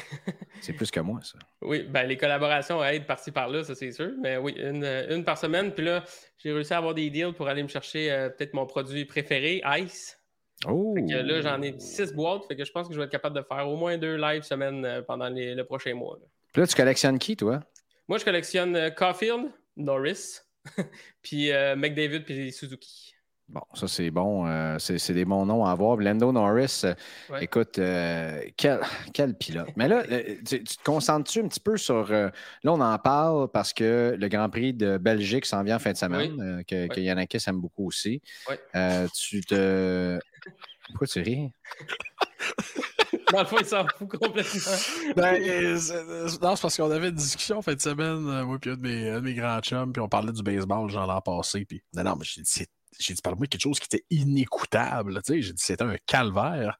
c'est plus que moi, ça. Oui, ben les collaborations aident par-ci par-là, ça c'est sûr. Mais oui, une, une par semaine. Puis là, j'ai réussi à avoir des deals pour aller me chercher euh, peut-être mon produit préféré, Ice. Oh! Fait que là, j'en ai six boîtes. Fait que je pense que je vais être capable de faire au moins deux lives semaine euh, pendant les- le prochain mois. là. Puis là, tu collectionnes qui, toi? Moi, je collectionne euh, Caulfield, Norris, puis euh, McDavid, puis Suzuki. Bon, ça, c'est bon. euh, c'est c'est des bons noms à avoir. Lando Norris, euh, Ouais. écoute, euh, quel, quel pilote. Mais là, tu, tu te concentres-tu un petit peu sur. euh, là, on en parle parce que le Grand Prix de Belgique s'en vient en fin de semaine, Oui. euh, que, que Oui. Yannickis aime beaucoup aussi. Oui. Euh, tu te. Pourquoi tu ris? Dans le fond, il s'en fout complètement. Ben, non, c'est parce qu'on avait une discussion en fin de semaine, moi puis un de mes, un de mes grands chums, puis on parlait du baseball, genre l'an passé, puis non, non, mais j'ai dit, c'est- j'ai dit, parle-moi de quelque chose qui était inécoutable, j'ai dit, c'était un calvaire.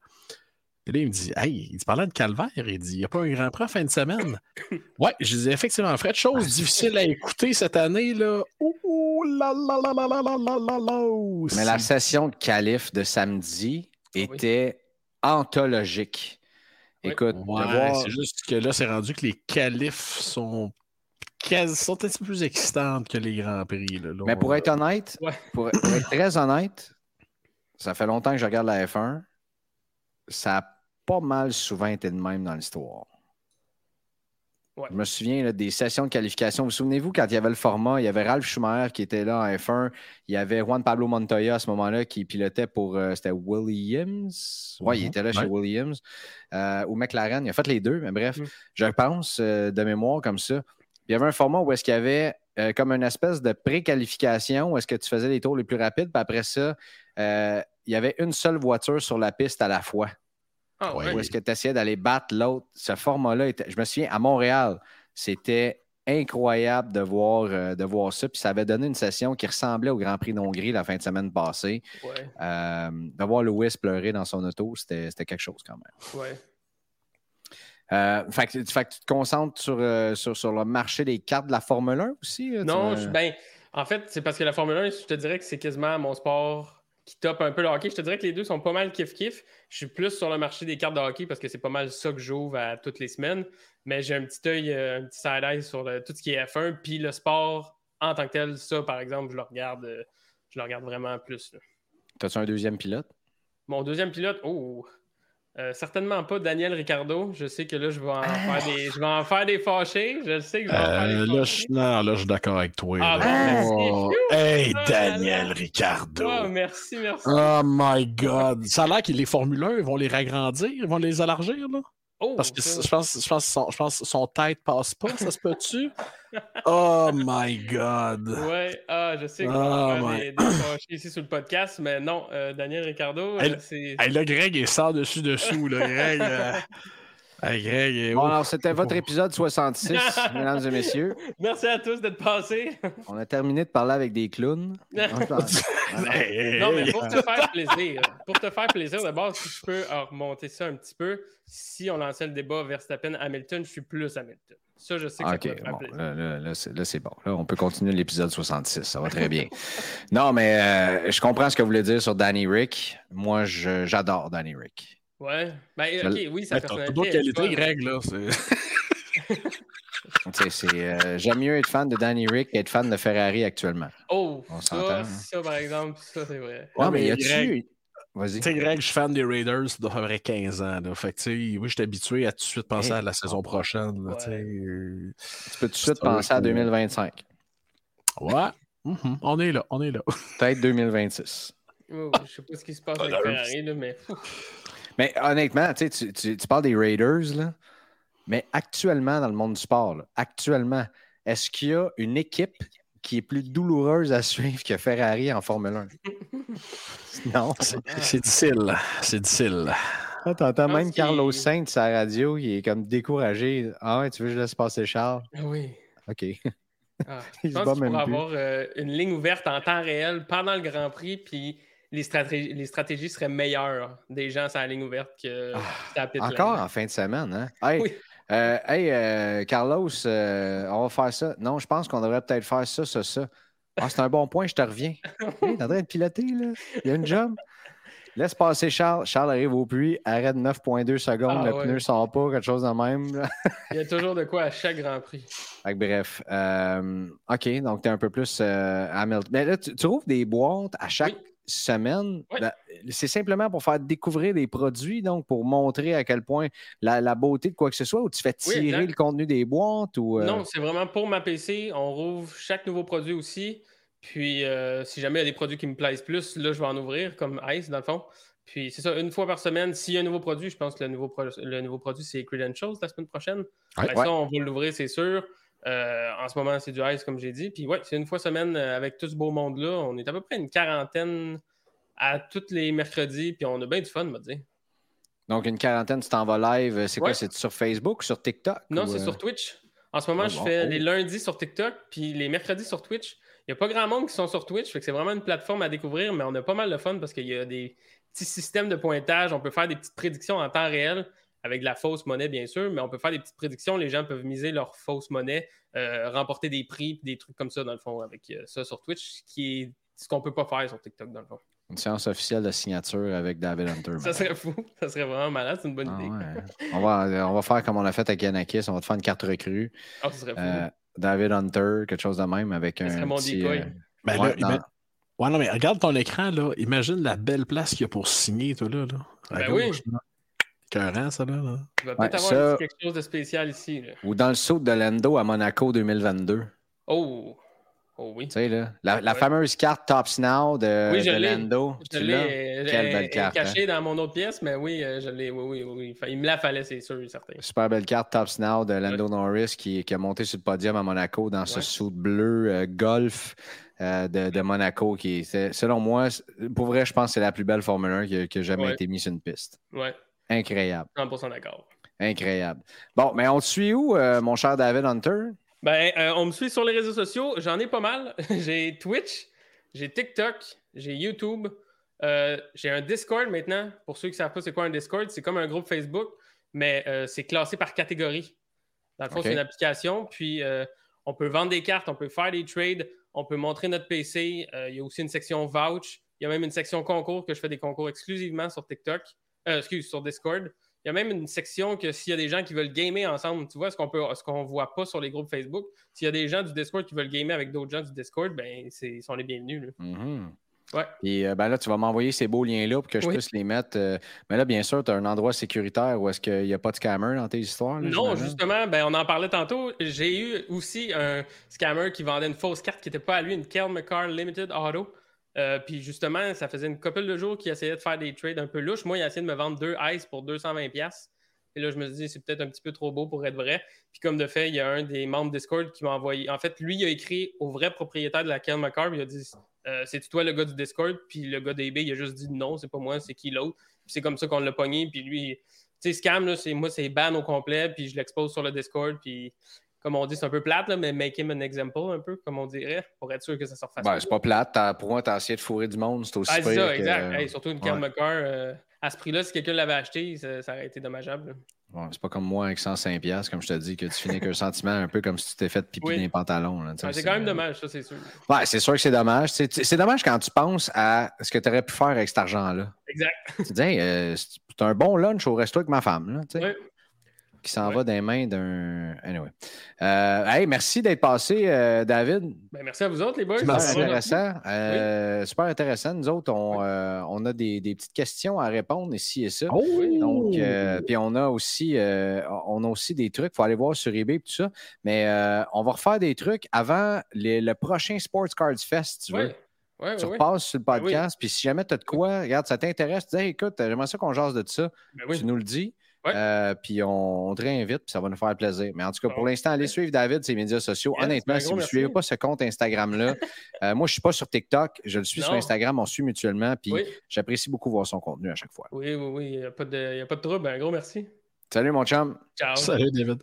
Et là, il me dit, hey, il dit, parlant de calvaire, il dit, il n'y a pas un grand prix en fin de semaine. ouais, je dis, effectivement, Fred, chose difficile à écouter cette année, là. Ouh, là, là, là, là, là, là, là, là, là. Mais la session de qualif de samedi Ah oui. était anthologique. Écoute, de Ouais, voir- c'est juste que là, c'est rendu que les qualifs sont, quasi- sont un petit peu plus excitantes que les Grands Prix. Là. Là, Mais pour être honnête, Ouais. pour, pour être très honnête, ça fait longtemps que je regarde la F1. Ça a pas mal souvent été de même dans l'histoire. Ouais. Je me souviens là, des sessions de qualification. Vous, vous souvenez-vous quand il y avait le format, il y avait Ralph Schumacher qui était là en F1, il y avait Juan Pablo Montoya à ce moment-là qui pilotait pour euh, c'était Williams? Oui, il Mhm. était là chez. Williams. Euh, ou McLaren, il a fait les deux, mais bref, Mhm. je pense euh, de mémoire comme ça. Il y avait un format où est-ce qu'il y avait euh, comme une espèce de pré-qualification où est-ce que tu faisais les tours les plus rapides, puis après ça, euh, il y avait une seule voiture sur la piste à la fois. Ah, Ouais. Où est-ce que tu essayais d'aller battre l'autre? Ce format-là, était- je me souviens, à Montréal, c'était incroyable de voir, euh, de voir ça. Puis ça avait donné une session qui ressemblait au Grand Prix d'Hongrie la fin de semaine passée. Ouais, Euh, de voir Lewis pleurer dans son auto, c'était c'était quelque chose quand même. ouais. Euh, fait, que, fait, que, tu te concentres sur, euh, sur, sur, le marché des cartes de la Formule 1 aussi? Non, je, ben, en fait, c'est parce que la Formule 1, je te dirais que c'est quasiment mon sport qui top un peu le hockey. Je te dirais que les deux sont pas mal kiff-kiff. Je suis plus sur le marché des cartes de hockey parce que c'est pas mal ça que j'ouvre à toutes les semaines. Mais j'ai un petit œil, un petit side-eye sur tout ce qui est F1. Puis le sport en tant que tel, ça, par exemple, je le regarde, je le regarde vraiment plus. T'as-tu un deuxième pilote? Mon deuxième pilote, oh, euh, certainement pas Daniel Ricardo. Je sais que là, je vais en, faire, des, je vais en faire des fâchés. Je sais que je vais en faire des euh, là, fâchés. Je, non, là, je suis d'accord avec toi. Ah, là. bon, Oh, hey, Daniel Ricardo. Oh, merci, merci. Oh my God. Ça a l'air que les Formule 1, ils vont les ragrandir, ils vont les élargir, là. Oh, Parce que ça. je pense, je, pense que son, je pense que son tête passe pas, ça se peut-tu? Oh my God. Ouais, ah, je sais que faire ouais. des, des ici sur le podcast, mais non, euh, Daniel Ricardo, Hey, euh, c'est. Hey, là, Greg, il sort dessus-dessous, là. Greg, euh, hey, Bon, alors, c'était votre épisode 66, mesdames et messieurs. Merci à tous d'être passés. On a terminé de parler avec des clowns. Non, mais pour te faire plaisir, pour te faire plaisir, d'abord, si je peux euh, remonter ça un petit peu, si on lançait le débat Verstappen-Hamilton, je suis plus Hamilton. Ça, je sais que Ah, ça OK, peut faire bon, plaisir. là, là, là, c'est là, c'est bon. Là, on peut continuer l'épisode 66. Ça va très bien. non, mais euh, je comprends ce que vous voulez dire sur Danny Rick. Moi, je- j'adore Danny Rick. Ouais. Ben, ok, oui, T'as t'as personnalité. d'autres qualités. Greg, là. c'est- Tu sais, c'est, euh, J'aime mieux être fan de Danny Rick qu'être fan de Ferrari actuellement. Oh, On ça, hein? ça, par exemple, ça, c'est vrai. Ouais, non, mais mais y a-tu. Greg- Vas-y. Tu sais, Greg, je suis fan des Raiders, ça près 15 ans. Là. Fait que, tu sais, oui, je suis habitué à tout de suite penser Hey. à la saison prochaine. Là, Ouais. tu euh, peux tout de suite Ça, penser à je- 2025. Ouais. Mhm, On est là, on est là. Peut-être 2026. Oui, oui, je sais pas ce qui se passe avec Ferrari, là, mais. Mais honnêtement, tu, parles des Raiders, là, mais actuellement, dans le monde du sport, là, actuellement, est-ce qu'il y a une équipe qui est plus douloureuse à suivre que Ferrari en Formule 1? non. C'est difficile. C'est difficile. Ah, T'entends même Carlos Sainz à la radio, il est comme découragé. Ah ouais, tu veux que je laisse passer Charles? Oui. OK. Ah, Il je se pense qu'il pourrait plus. avoir euh, une ligne ouverte en temps réel pendant le Grand Prix, puis les stratégies, les stratégies seraient meilleures des gens sur la ligne ouverte que. Ah, Encore en fin de semaine, hein? Hey, Oui. euh, hey, euh, Carlos, euh, on va faire ça. Non, je pense qu'on devrait peut-être faire ça, ça, ça. Ah, c'est un bon point, je te reviens. Hey, t'es en train de piloter, là. Il y a une job. Laisse passer Charles. Charles arrive au puits, arrête 9,2 secondes, Ah, le ouais. pneu sort pas, quelque chose de même. Il y a toujours de quoi à chaque Grand Prix. Bref. euh, OK, donc tu es un peu plus euh, Hamilton. Mais là, tu, tu trouves des boîtes à chaque Oui. Semaine. Oui. C'est simplement pour faire découvrir des produits, donc pour montrer à quel point la, la beauté de quoi que ce soit, ou tu fais tirer le contenu des boîtes ou. euh, Non, c'est vraiment pour ma PC. On rouvre chaque nouveau produit aussi. Puis, euh, si jamais il y a des produits qui me plaisent plus, là, je vais en ouvrir, comme Ice, dans le fond. Puis, c'est ça, une fois par semaine. S'il y a un nouveau produit, je pense que le nouveau, pro- le nouveau produit, c'est Credentials la semaine prochaine. Ouais. Ça, on va l'ouvrir, c'est sûr. Euh, en ce moment, c'est du Ice, comme j'ai dit. Puis, ouais, c'est une fois semaine euh, avec tout ce beau monde-là. On est à peu près une quarantaine à tous les mercredis. Puis, on a bien du fun, me dire. Donc, une quarantaine, tu t'en vas live. C'est quoi? C'est sur Facebook, sur TikTok? Non, ou, c'est euh, sur Twitch. En ce moment, Ah je fais oh. les lundis sur TikTok, puis les mercredis sur Twitch. Il n'y a pas grand monde qui sont sur Twitch, fait que c'est vraiment une plateforme à découvrir, mais on a pas mal de fun parce qu'il y a des petits systèmes de pointage. On peut faire des petites prédictions en temps réel avec de la fausse monnaie, bien sûr, mais on peut faire des petites prédictions. Les gens peuvent miser leur fausse monnaie, euh, remporter des prix, des trucs comme ça, dans le fond, avec euh, ça sur Twitch, ce qui est ce qu'on peut pas faire sur TikTok, dans le fond. Une séance officielle de signature avec David Hunter. Ça serait fou. Ça serait vraiment malade. C'est une bonne Ah idée. ouais. on, va, on va faire comme on l'a fait avec Yanakis. On va te faire une carte recrue. Ah, ça serait fou. Euh, David Hunter, quelque chose de même avec un. serait mon petit, euh, Ben ouais, là, dans- ima- ouais, non, mais regarde ton écran, là. Imagine la belle place qu'il y a pour signer, toi, là. là. Ben gauche, oui. là. Écœurant, ça, là. là. Il va ouais, peut-être avoir ça- quelque chose de spécial ici. là. Ou dans le saut de Lando à Monaco 2022. Oh! Oh oui. Tu sais, là, la, la Ouais. fameuse carte Tops Now de, Oui, je de. Lando. Je tu l'ai l'as? Quelle elle- belle carte, hein. cachée dans mon autre pièce, mais oui, euh, je l'ai. Oui, oui, oui. Il me la fallait, c'est sûr et certain. Super belle carte Tops Now de Lando Norris qui, qui a monté sur le podium à Monaco dans ce saut bleu euh, golf euh, de, de Monaco qui selon moi, pour vrai, je pense que c'est la plus belle Formule 1 qui a, qui a jamais été mise sur une piste. Ouais, Incroyable. 100% d'accord. Incroyable. Bon, mais on te suit où, euh, mon cher David Hunter? Ben, euh, on me suit sur les réseaux sociaux. J'en ai pas mal. j'ai Twitch, j'ai TikTok, j'ai YouTube. euh, j'ai un Discord maintenant. Pour ceux qui ne savent pas c'est quoi un Discord, c'est comme un groupe Facebook. mais c'est classé par catégorie. Dans le fond, c'est une application, puis on peut vendre des cartes, on peut faire des trades, on peut montrer notre PC. il y a aussi une section vouch. Il y a même une section concours que je fais des concours exclusivement sur TikTok, excuse, sur Discord. Il y a même une section que s'il y a des gens qui veulent gamer ensemble, tu vois, ce qu'on peut, ce qu'on voit pas sur les groupes Facebook, s'il y a des gens du Discord qui veulent gamer avec d'autres gens du Discord, ben, ils sont les bienvenus. Là. Mm-hmm. Ouais. Et euh, ben là, tu vas m'envoyer ces beaux liens-là pour que je puisse les mettre. Euh, mais là, bien sûr, tu as un endroit sécuritaire où est-ce qu'il n'y a pas de scammer dans tes histoires? non, justement, ben, on en parlait tantôt. J'ai eu aussi un scammer qui vendait une fausse carte qui n'était pas à lui, une Kel McCarr Limited Auto. Euh, puis justement, ça faisait une couple de jours qu'il essayait de faire des trades un peu louches. Moi, il a essayé de me vendre deux ice pour 220$. Et là, je me suis dit, c'est peut-être un petit peu trop beau pour être vrai. Puis comme de fait, il y a un des membres Discord qui m'a envoyé. En fait, lui, il a écrit au vrai propriétaire de la Kel McCarr. Il a dit euh, C'est toi le gars du Discord? Puis le gars d'eBay, il a juste dit non, c'est pas moi, c'est qui l'autre? Puis c'est comme ça qu'on l'a pogné. Puis lui, tu sais, scam, là, moi, c'est ban au complet. Puis je l'expose sur le Discord. Puis comme on dit, c'est un peu plate, là, mais make him an example, un peu, comme on dirait, pour être sûr que ça sort facilement. Ben, c'est pas plate. pour moi, t'as essayé de fourrer du monde, c'est aussi ah, c'est ça, exact. surtout une Kel McCarr, euh, à ce prix-là, si quelqu'un l'avait acheté, ça, aurait été dommageable. c'est pas comme moi avec 105$, comme je te dis, que tu finis avec un sentiment un peu comme si tu t'es fait pipi les pantalons. c'est quand même dommage, ça, c'est sûr. Ouais, c'est sûr que c'est dommage. C'est dommage quand tu penses à ce que tu aurais pu faire avec cet argent-là. Exact. Tu dis, euh, c'est un bon lunch au resto avec ma femme. Là, qui s'en va des mains d'un. Anyway. Euh, hey, merci d'être passé, euh, David. Ben, merci à vous autres, les boys. Super intéressant. Euh, super intéressant. Nous autres, on, on a des, des, petites questions à répondre ici et ça. Oh, oui. Donc, puis on a aussi on a aussi des trucs. Il faut aller voir sur eBay et tout ça. Mais on va refaire des trucs avant le prochain Sports Cards Fest, tu veux. Ouais, tu repasses sur le ben podcast, puis si jamais tu as de quoi, regarde, ça t'intéresse, tu dis écoute, j'aimerais ça qu'on jase de ça. Ben tu nous le dis. Euh, puis on, te réinvite, puis ça va nous faire plaisir. Mais en tout cas, pour l'instant, allez suivre David ses médias sociaux. Honnêtement, si vous ne suivez pas ce compte Instagram-là, euh, moi, je ne suis pas sur TikTok, je le suis sur Instagram, on suit mutuellement, puis j'apprécie beaucoup voir son contenu à chaque fois. Oui, oui, oui, il n'y a, pas de, a pas de trouble. Un gros merci. Salut, mon chum. Ciao. Salut, David.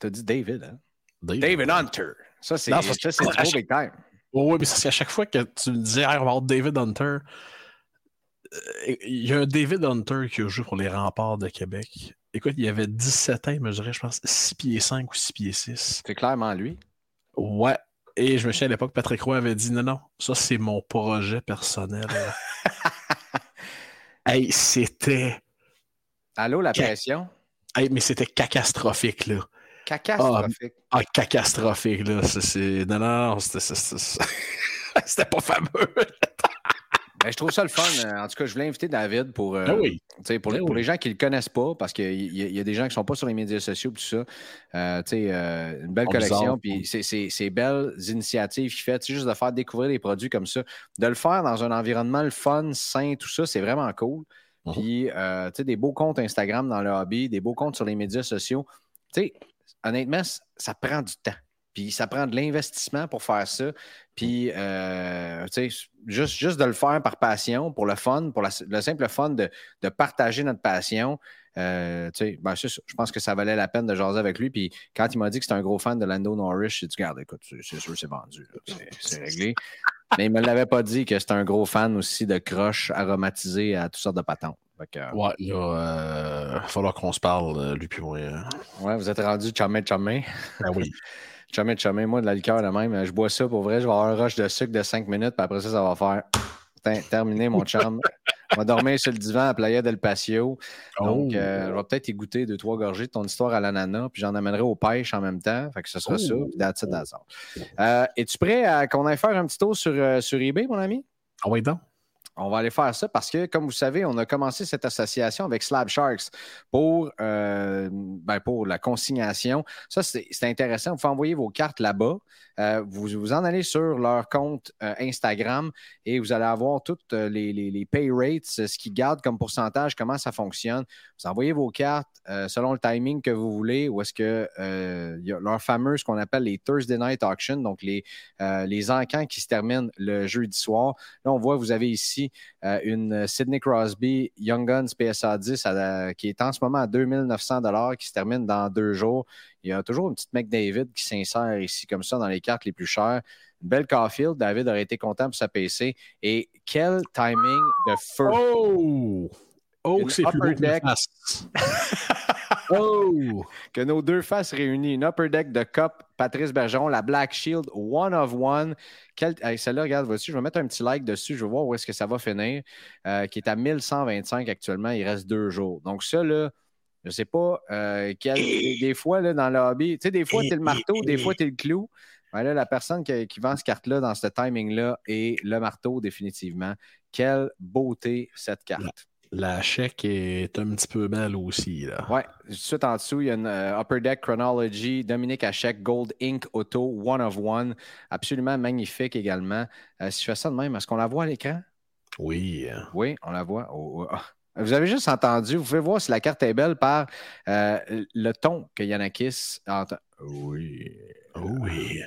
Tu as dit David, hein? David, Hunter. Ça, c'est trop big time. oui, mais c'est à chaque fois que tu me disais, hey, on David Hunter, il y a un David Hunter qui a joué pour les remparts de Québec. Écoute, il avait 17 ans, il mesurait, je pense, 6 pieds 5 ou 6 pieds 6. C'est clairement lui. Ouais. Et je me souviens à l'époque, Patrick Roy avait dit non, non, ça c'est mon projet personnel. hey, c'était. Allô, la pression? Hey, mais c'était catastrophique, là. Catastrophique. Ah, ah catastrophique, là. C'est... Non, non, c'était pas fameux. Ben, je trouve ça le fun. Euh, en tout cas, je voulais inviter David pour, euh, ah pour, ben les, gens qui ne le connaissent pas, parce qu'il y, a des gens qui ne sont pas sur les médias sociaux, tout ça. Euh, une belle collection, puis c'est belles initiatives qu'il fait, juste de faire découvrir des produits comme ça. De le faire dans un environnement le fun, sain, tout ça, c'est vraiment cool. Mhm. Puis, des beaux comptes Instagram dans le hobby, des beaux comptes sur les médias sociaux. honnêtement, ça prend du temps. Puis ça prend de l'investissement pour faire ça. Puis, euh, tu sais, juste, juste de le faire par passion, pour le fun, pour le simple fun de, partager notre passion. Euh, tu sais, ben, je pense que ça valait la peine de jaser avec lui. Puis quand il m'a dit que c'était un gros fan de Lando Norris, j'ai dit, regarde, écoute, c'est sûr, c'est vendu. C'est réglé. Mais il ne me l'avait pas dit que c'était un gros fan aussi de croches aromatisées à toutes sortes de patentes. Euh, ouais, il va falloir qu'on se parle, lui puis moi. Hein. Ouais, vous êtes rendu chumé chumé. Ah oui. De jamais. Moi, de la liqueur, de même, je bois ça pour vrai. Je vais avoir un rush de sucre de 5 minutes, puis après ça, ça va faire terminer mon chum. On va dormir sur le divan à Playa del Patio. Donc, oh. euh, je vais peut-être y goûter deux, trois gorgées de ton histoire à l'ananas, puis j'en amènerai aux pêches en même temps. Fait que ce sera ça, puis that's it, euh, Es-tu prêt à qu'on aille faire un petit tour sur, euh, sur eBay, mon ami? Ah oui, donc. On va aller faire ça parce que, comme vous savez, on a commencé cette association avec Slab Sharks pour, euh, ben, la consignation. Ça, c'est intéressant. Vous pouvez envoyer vos cartes là-bas. Euh, vous, vous en allez sur leur compte euh, Instagram et vous allez avoir toutes les, les, pay rates, ce qu'ils gardent comme pourcentage, comment ça fonctionne. Vous envoyez vos cartes selon le timing que vous voulez ou est-ce que y a leur fameux, ce qu'on appelle les Thursday Night Auction, donc les, les encans qui se terminent le jeudi soir. Là, on voit, vous avez ici euh, une Sidney Crosby Young Guns PSA 10 qui est en ce moment à 2900 qui se termine dans deux jours. Il y a toujours une petite McDavid qui s'insère ici comme ça dans les cartes les plus chères. Une belle Caulfield. David aurait été content pour sa PC. Et quel timing de feu! Oh! Oh, Une c'est plus beau deck. face. oh! que nos deux faces réunies, une Upper Deck de Cup, Patrice Bergeron, la Black Shield, One of One. Quel... hey, Celle-là, regarde, voici, je vais mettre un petit like dessus, je vais voir où est-ce que ça va finir, euh, qui est à 1125 actuellement, il reste deux jours. Donc ça, là, je ne sais pas, euh, quel- des, des fois, là, dans le hobby, tu sais, des fois, tu es le marteau, des fois, tu es le clou. Ben là, la personne qui, qui vend cette carte-là dans ce timing-là est le marteau, définitivement. Quelle beauté, cette carte. La chèque est un petit peu belle aussi. Là. Ouais, tout de suite en dessous, il y a une euh, Upper Deck Chronology, Dominique Hachek, Gold Ink Auto, One of One. Absolument magnifique également. Euh, si je fais ça de même, est-ce qu'on la voit à l'écran? Oui. Oui, on la voit. Oh, oh. Vous avez juste entendu, vous pouvez voir si la carte est belle par euh, le ton que Yanakis entend. Oui. Oui.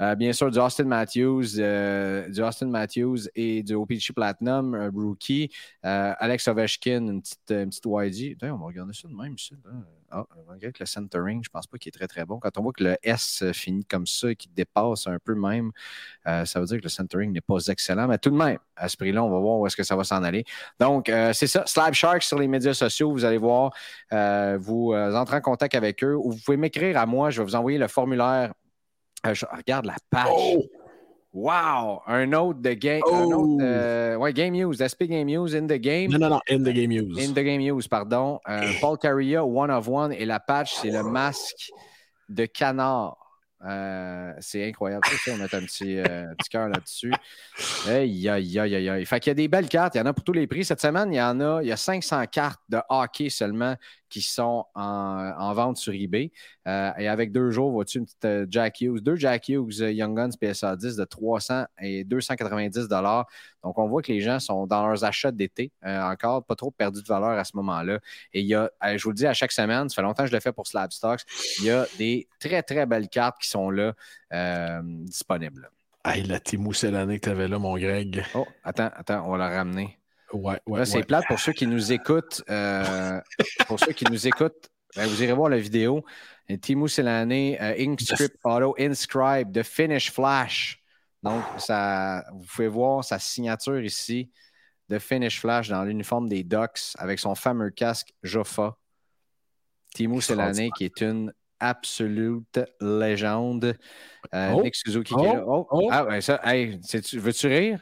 Euh, bien sûr, du Austin Matthews, euh, du Austin Matthews et du OPG Platinum, rookie. Euh, Alex Ovechkin, une petite, une petite on va regarder ça de même. Ça. Ah, malgré que le centering, je pense pas qu'il est très, très bon. Quand on voit que le S finit comme ça et qu'il dépasse un peu même, euh, ça veut dire que le centering n'est pas excellent. Mais tout de même, à ce prix-là, on va voir où est-ce que ça va s'en aller. Donc, euh, c'est ça. Slab Shark sur les médias sociaux, vous allez voir. Euh, vous euh, entrez en contact avec eux ou vous pouvez m'écrire à moi. Je vais vous envoyer le formulaire. Euh, je- regarde la page. Oh! Wow! Un autre de game. Un Oh! autre, euh, ouais, Game News. SP Game News in the game. Non, non, non. In the game use. In the Game News, pardon. Euh, Paul Carrier, One of One. Et la patch, c'est le masque de canard. Euh, c'est incroyable. Ça, on mettre un petit, euh, petit cœur là-dessus. Aïe, aïe, aïe, aïe, aïe. Fait qu'il y a des belles cartes. Il y en a pour tous les prix. Cette semaine, il y en a. Il y a 500 cartes de hockey seulement qui sont en, en vente sur eBay. Euh, et avec deux jours, vois-tu une petite euh, Jack Hughes, deux Jack Hughes euh, Young Guns PSA 10 de 300 et 290 dollars. Donc, on voit que les gens sont dans leurs achats d'été encore, pas trop perdu de valeur à ce moment-là. Et il y a, je vous le dis à chaque semaine, ça fait longtemps que je le fais pour Slab Stocks, il y a des très, très belles cartes qui sont là disponibles. Hey, la Timou l'année que t'avais là, mon Greg. Oh, attends, attends, on va la ramener. Ouais, ouais. Là, c'est ouais. plate pour ceux qui nous écoutent. euh, pour ceux qui nous écoutent, ben, vous irez voir la vidéo. Et Timo Selane, euh, Inkscript Auto, Inscribe, de Finish Flash. Donc, ça, vous pouvez voir sa signature ici de Finish Flash dans l'uniforme des Ducks avec son fameux casque Joffa. Timo Selane, qui est une absolute légende. Euh, Oh. Nick Suzuki qui est là. Oh, Oh. Ah, ben ça, hey, veux-tu rire?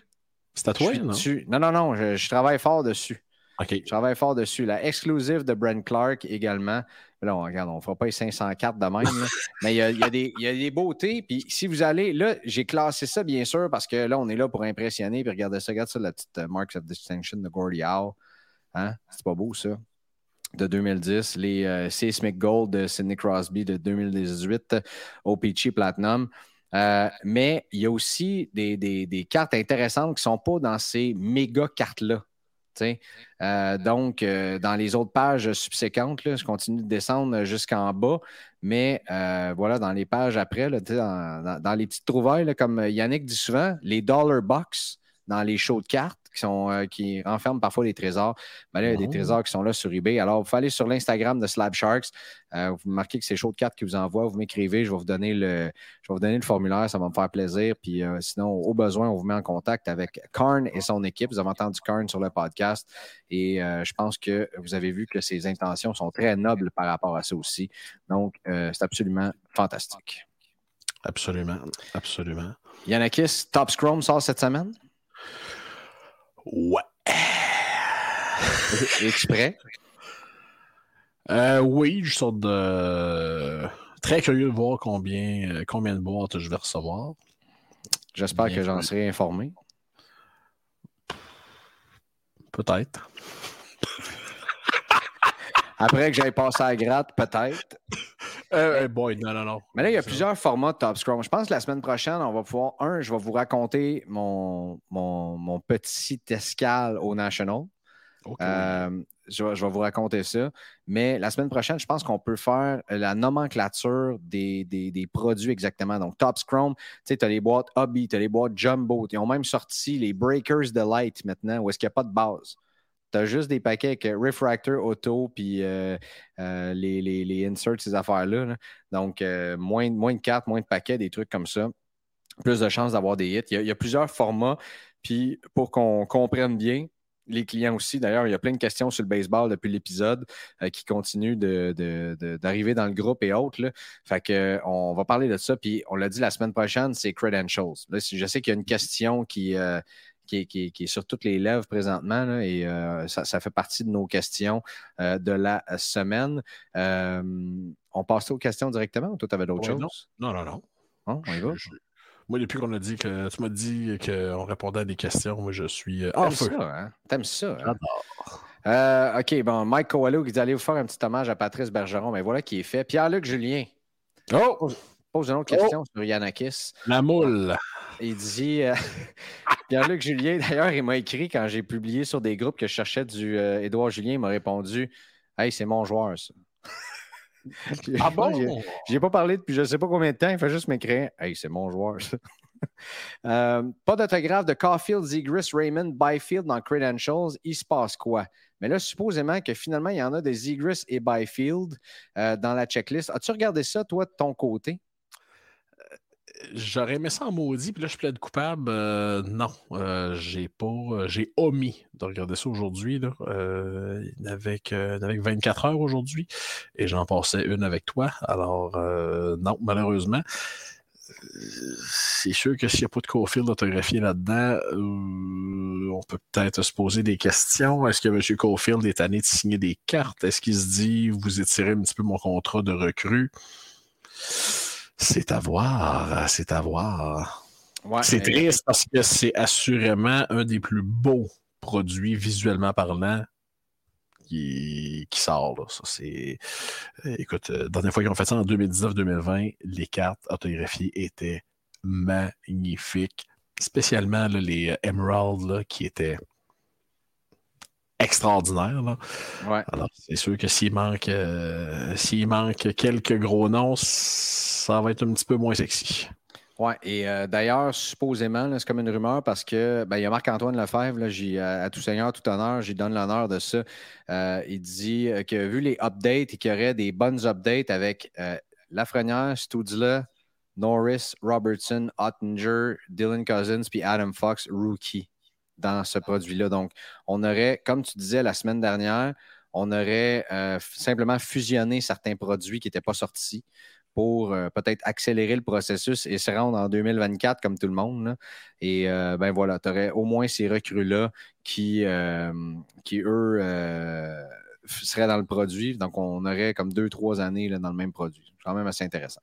C'est à toi, non? dessus. Non, non, non, je, je travaille fort dessus. OK. Je travaille fort dessus. La exclusive de Brent Clark également. Mais Là, on, regarde, on ne fera pas les 500 cartes de même. là. Mais il y a, y a des, il y a des beautés. Puis si vous allez, là, j'ai classé ça bien sûr parce que là, on est là pour impressionner. Puis regardez ça, regarde ça, la petite euh, Marks of Distinction de Gordie Howe. Hein? C'est pas beau, ça? De 2010. Les euh, Seismic Gold de Sidney Crosby de 2018. OPC Platinum. Euh, mais il y a aussi des, cartes intéressantes qui ne sont pas dans ces méga cartes-là. Euh, donc, euh, dans les autres pages subséquentes, là, je continue de descendre jusqu'en bas. Mais voilà, dans les pages après, dans, les petites trouvailles, comme Yannick dit souvent, les dollar box dans les shows de cartes qui, sont, euh, qui renferment parfois des trésors. Ben là, il y a des Oh. trésors qui sont là sur eBay. Alors, vous pouvez aller sur l'Instagram de Slab Sharks. Euh, vous marquez que c'est show de cartes qui vous envoie. Vous m'écrivez. Je vais vous donner le, je vais vous donner le formulaire. Ça va me faire plaisir. Puis euh, sinon, au besoin, on vous met en contact avec Karn et son équipe. Vous avez entendu Karn sur le podcast. Et je pense que vous avez vu que ses intentions sont très nobles par rapport à ça aussi. Donc, c'est absolument fantastique. Absolument. Absolument. Yanakis, Top Scrum sort cette semaine? Ouais. Es-tu prêt? Euh, oui, je sors de. Très curieux de voir combien, euh, combien de boîtes je vais recevoir. J'espère que j'en serai informé. Peut-être. Après que j'aille passer à la gratte, peut-être. Euh, euh, boy, non, non, non. Mais là, il y a plusieurs formats de Top Scrum. Je pense que la semaine prochaine, on va pouvoir. Un, je vais vous raconter mon, mon, mon petit escale au National. Ok. Euh, je, vais, je vais vous raconter ça. Mais la semaine prochaine, je pense qu'on peut faire la nomenclature des, des- des produits exactement. Donc, Top Scrum, tu sais, tu as les boîtes Hobby, tu as les boîtes Jumbo. Ils ont même sorti les Breakers de Light maintenant, où est-ce qu'il n'y a pas de base. Tu as juste des paquets avec euh, Refractor, Auto, puis euh, euh, les, les, les inserts, ces affaires-là. là. Donc, euh, moins, moins de cartes, moins de paquets, des trucs comme ça. Plus de chances d'avoir des hits. Il y, a, il y a plusieurs formats. Puis, pour qu'on comprenne bien, les clients aussi. D'ailleurs, il y a plein de questions sur le baseball depuis l'épisode qui continuent d'arriver dans le groupe et autres. Là. Fait que, on va parler de ça. Puis on l'a dit la semaine prochaine, c'est credentials. Là, je sais qu'il y a une question qui, qui, est sur toutes les lèvres présentement et euh, ça, fait partie de nos questions euh, de la semaine. Euh, on passe aux questions directement ou toi, tu avais d'autres choses? Non, non, non. on y va? Moi, depuis qu'on a dit que tu m'as dit qu'on répondait à des questions, moi je suis en feu. Ça, hein? T'aimes ça? Hein? OK, bon, Mike Coelho qui dit allez vous faire un petit hommage à Patrice Bergeron. Mais voilà qui est fait. Pierre-Luc Julien. Oh! Pose une autre question oh! sur Yanakis. La moule. Il dit euh, Pierre-Luc Julien, d'ailleurs, il m'a écrit quand j'ai publié sur des groupes que je cherchais du euh, Édouard Julien, il m'a répondu Hey, c'est mon joueur, ça. ah bon? J'ai pas parlé depuis je ne sais pas combien de temps, il fait juste m'écrire Hey, c'est mon joueur, ça. Euh, pas d'autographe de Caulfield, Zegris, Raymond, Byfield dans Credentials. Il se passe quoi? Mais là, supposément que finalement, il y en a des Zegris et Byfield dans la checklist. As-tu regardé ça, toi, de ton côté? J'aurais aimé ça en maudit, puis là, je plaide coupable. Euh, non, euh, j'ai pas. Euh, j'ai omis de regarder ça aujourd'hui, avec, avec 24 heures aujourd'hui, et j'en passais une avec toi. Alors, non, malheureusement. C'est sûr que s'il n'y a pas de Cofield autographié là-dedans, on peut peut-être se poser des questions. Est-ce que M. Cofield est tanné de signer des cartes? Est-ce qu'il se dit, vous étirez un petit peu mon contrat de recrue? C'est à voir, c'est à voir. c'est triste parce que c'est assurément un des plus beaux produits visuellement parlant qui, sort. Là. Ça, c'est... Écoute, la euh, dernière fois qu'ils ont fait ça en 2019-2020, les cartes autographiées étaient magnifiques. Spécialement les euh, Emerald qui étaient extraordinaires. Alors, c'est sûr que s'il manque, euh, s'il manque quelques gros noms, ça va être un petit peu moins sexy. Oui, et euh, d'ailleurs, supposément, c'est comme une rumeur parce que ben, il y a Marc-Antoine Lefebvre, là, à, tout seigneur, tout honneur, j'y donne l'honneur de ça. Euh, il dit que vu les updates et qu'il y aurait des bonnes updates avec Lafrenière, Studzla, Norris, Robertson, Ottinger, Dylan Cousins puis Adam Fox, rookie dans ce produit-là. Donc, on aurait, comme tu disais la semaine dernière, on aurait euh, simplement fusionné certains produits qui n'étaient pas sortis pour euh, peut-être accélérer le processus et se rendre en 2024 comme tout le monde. Et euh, ben voilà, tu aurais au moins ces recrues-là qui, qui, eux, seraient dans le produit. Donc, on aurait comme deux, trois années là, dans le même produit. C'est quand même assez intéressant.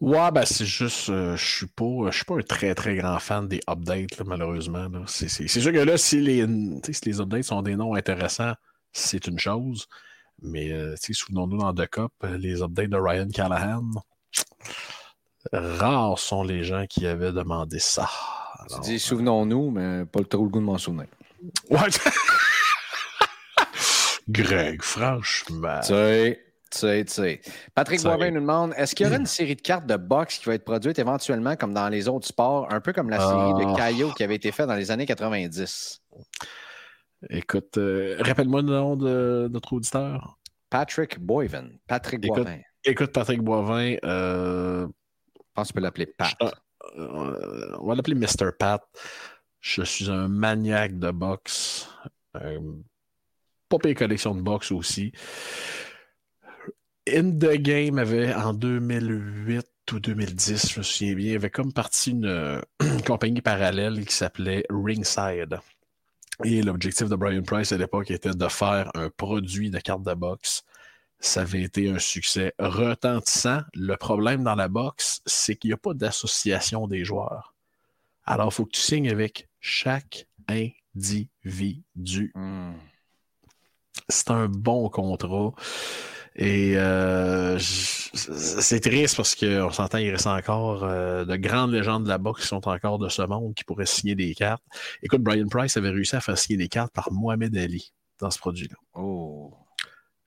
Ouais, ben c'est juste, euh, je suis pas, je suis pas un très très grand fan des updates, malheureusement. C'est sûr que là, si les, si les updates sont des noms intéressants, c'est une chose. Mais euh, souvenons-nous dans The Cup, les updates de Ryan Callahan, rares sont les gens qui avaient demandé ça. tu dis souvenons-nous, mais pas le trop le goût de m'en souvenir. Ouais. Greg, franchement. Tu sais. Patrick Boivin nous demande est-ce qu'il y aura une série de cartes de boxe qui va être produite éventuellement comme dans les autres sports, un peu comme la série de ah. Caillot qui avait été faite dans les années 90 Écoute, euh, rappelle-moi le nom de notre auditeur. Patrick Boivin. Patrick écoute, Boivin. Écoute, Patrick Boivin. Euh, Je pense qu'on peut l'appeler Pat. Euh, on va l'appeler Mr. Pat. Je suis un maniaque de boxe. pas pire collection de boxe aussi. In the Game avait en 2008 ou 2010, je me souviens bien, avait comme parti une, compagnie parallèle qui s'appelait Ringside. Et l'objectif de Brian Price à l'époque était de faire un produit de carte de boxe. Ça avait été un succès retentissant. Le problème dans la boxe, c'est qu'il n'y a pas d'association des joueurs. Alors, il faut que tu signes avec chaque individu. Hmm. C'est un bon contrat. Et euh, c'est triste parce qu'on s'entend, il reste encore euh, de grandes légendes de la boxe qui sont encore de ce monde qui pourraient signer des cartes. Écoute, Brian Price avait réussi à faire signer des cartes par Mohamed Ali dans ce produit-là. Oh.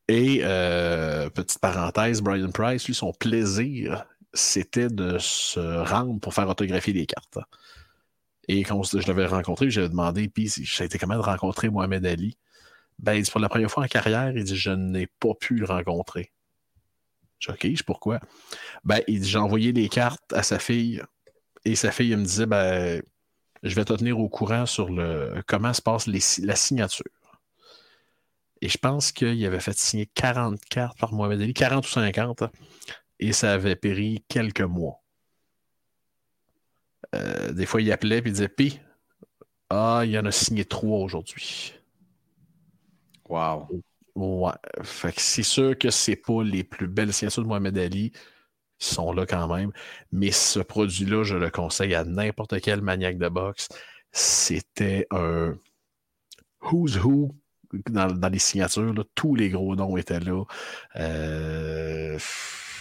Et euh, petite parenthèse, Brian Price, lui, son plaisir, c'était de se rendre pour faire autographier des cartes. Et quand je l'avais rencontré, j'avais demandé, puis ça a été comment de rencontrer Mohamed Ali? Ben, pour la première fois en carrière, il dit Je n'ai pas pu le rencontrer. Je pourquoi? Ben, il dit J'ai envoyé des cartes à sa fille et sa fille me disait Ben, je vais te tenir au courant sur le comment se passe la signature. Et je pense qu'il avait fait signer 40 cartes par Mohamed Ali, 40 ou 50, et ça avait péri quelques mois. Euh, des fois, il appelait et il disait Pi, ah, il y en a signé trois aujourd'hui. Wow. Ouais. Fait que c'est sûr que c'est pas les plus belles signatures de Mohamed Ali. Ils sont là quand même. Mais ce produit-là, je le conseille à n'importe quel maniaque de boxe. C'était un who's who dans, les signatures. Tous les gros noms étaient là. Euh,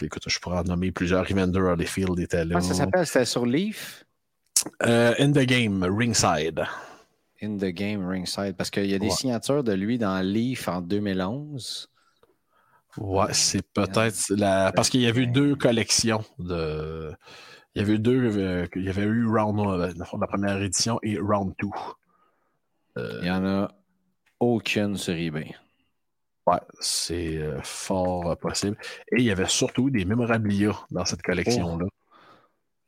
écoute, je pourrais en nommer plusieurs. Evander Holyfield était là. ça s'appelle? C'était sur Leaf? Euh, in the Game, Ringside. In the Game, Ringside? Parce qu'il y a des signatures de lui dans Leaf en 2011. Ouais, c'est peut-être la... parce qu'il y avait eu deux collections de. Il y avait eu deux. Euh, il y avait eu Round 1, la première édition, et Round 2. Euh, il y en a aucune sur eBay. Ouais, c'est fort possible. Et il y avait surtout des mémorabilia dans cette collection-là. Oh.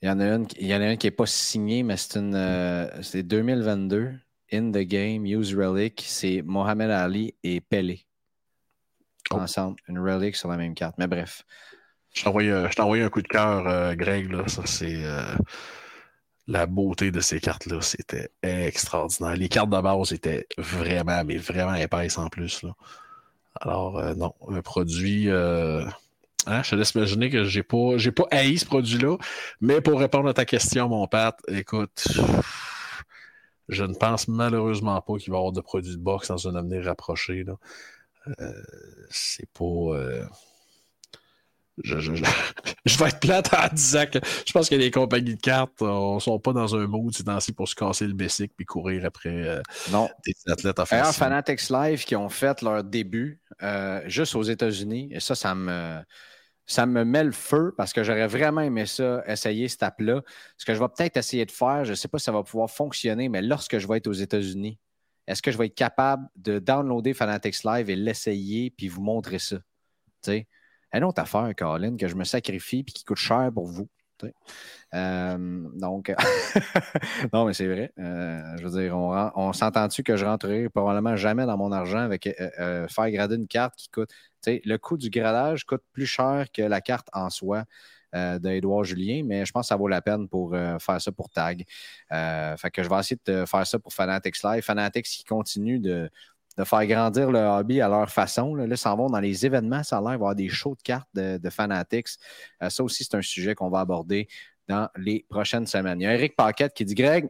Il y en a une, il y en a une qui n'est pas signée, mais c'est une euh, c'est 2022. In the Game, Use Relic, c'est Mohamed Ali et Pelé. Oh. Ensemble, une relic sur la même carte. Mais bref. Je t'ai envoyé, un coup de cœur, euh, Greg. Là. Ça, c'est euh, la beauté de ces cartes-là. C'était extraordinaire. Les cartes de base étaient vraiment, mais vraiment épaisses en plus. Là. Alors, non, un produit Hein, je te laisse imaginer que j'ai pas, j'ai pas haï ce produit-là. Mais pour répondre à ta question, mon Pat, écoute, je ne pense malheureusement pas qu'il va y avoir de produits de boxe dans un avenir rapproché. Là. Euh, c'est pas. Euh, je, vais être plate en disant que je pense que les compagnies de cartes ne sont pas dans un mood c'est pour se casser le bessic puis courir après euh, non. des athlètes offensifs. Fanatics Live qui ont fait leur début juste aux États-Unis, et ça, ça me ça me met le feu parce que j'aurais vraiment aimé ça, essayer cette app-là. Ce que je vais peut-être essayer de faire, je ne sais pas si ça va pouvoir fonctionner, mais lorsque je vais être aux États-Unis, est-ce que je vais être capable de downloader Fanatics Live et l'essayer puis vous montrer ça? sais, Une autre affaire, Colin, que je me sacrifie puis qui coûte cher pour vous. Euh, donc, non, mais c'est vrai. Euh, je veux dire, on, s'entend-tu que je rentrerai probablement jamais dans mon argent avec euh, faire grader une carte qui coûte. Le coût du gradage coûte plus cher que la carte en soi. d'Edouard Julien, mais je pense que ça vaut la peine pour faire ça pour Tag. fait que je vais essayer de faire ça pour Fanatics Live. Fanatics qui continue de, faire grandir le hobby à leur façon. Là, ils s'en vont dans les événements, ça a l'air avoir des shows de cartes de, Fanatics. ça aussi, c'est un sujet qu'on va aborder dans les prochaines semaines. Il y a Eric Paquette qui dit Greg,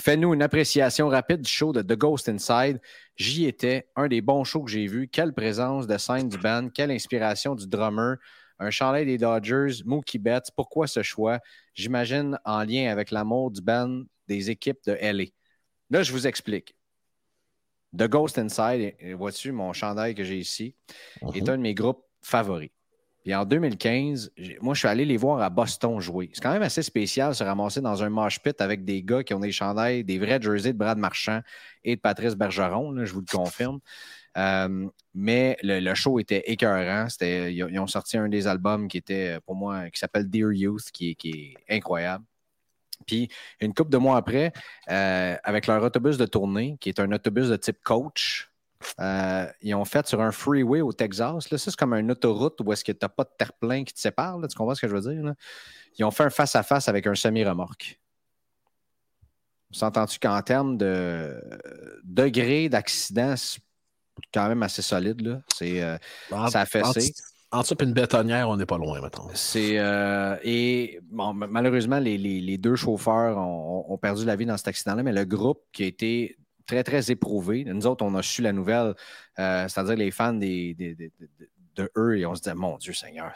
fais-nous une appréciation rapide du show de The Ghost Inside. J'y étais, un des bons shows que j'ai vus. Quelle présence de scène du band, quelle inspiration du drummer. Un chalet des Dodgers, Mookie Betts. Pourquoi ce choix? J'imagine en lien avec l'amour du band des équipes de LA. Là, je vous explique. The Ghost Inside, vois-tu, mon chandail que j'ai ici, est mhm. un de mes groupes favoris. Puis en 2015, moi, je suis allé les voir à Boston jouer. C'est quand même assez spécial se ramasser dans un mosh pit avec des gars qui ont des chandails, des vrais jerseys de Brad Marchand et de Patrice Bergeron, je vous le confirme. Euh, mais le, show était écœurant. ils, ont sorti un des albums qui était, pour moi, qui s'appelle Dear Youth, qui, est incroyable. Puis une couple de mois après, euh, avec leur autobus de tournée, qui est un autobus de type coach, euh, ils ont fait sur un freeway au Texas. Là, ça, c'est comme une autoroute où est-ce que tu n'as pas de terre-plein qui te sépare. tu comprends ce que je veux dire? Ils ont fait un face-à-face avec un semi-remorque. S'entends-tu qu'en termes de degré d'accident, c'est quand même assez solide. Là? C'est, euh, ça a fessé. En dessous une bétonnière, on n'est pas loin, maintenant. C'est, euh, et malheureusement, les, deux chauffeurs ont, perdu la vie dans cet accident-là, mais le groupe qui a été très, très éprouvé. Nous autres, on a su la nouvelle, euh, c'est-à-dire les fans de eux, et on se disait, mon Dieu Seigneur,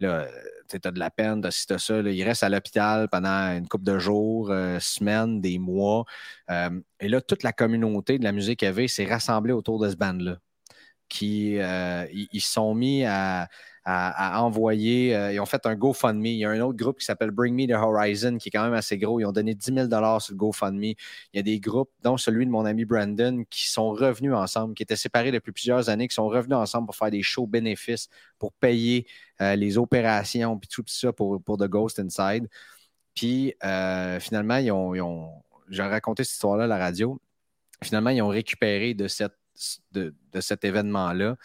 là, tu as de la peine, de ça, ça. Là, ils restent à l'hôpital pendant une couple de jours, euh, semaines, des mois. Et là, toute la communauté de la musique AV s'est rassemblée autour de ce band-là. Qui ils sont mis à, envoyer. Euh, ils ont fait un GoFundMe. Il y a un autre groupe qui s'appelle Bring Me the Horizon qui est quand même assez gros. Ils ont donné 10 000 sur le GoFundMe. Il y a des groupes, dont celui de mon ami Brandon, qui sont revenus ensemble, qui étaient séparés depuis plusieurs années, qui sont revenus ensemble pour faire des shows bénéfices, pour payer euh, les opérations, puis tout ça pour, pour The Ghost Inside. Puis euh, finalement, ils ont, j'ai raconté cette histoire-là à la radio. Finalement, ils ont récupéré de, cette, de, cet événement-là.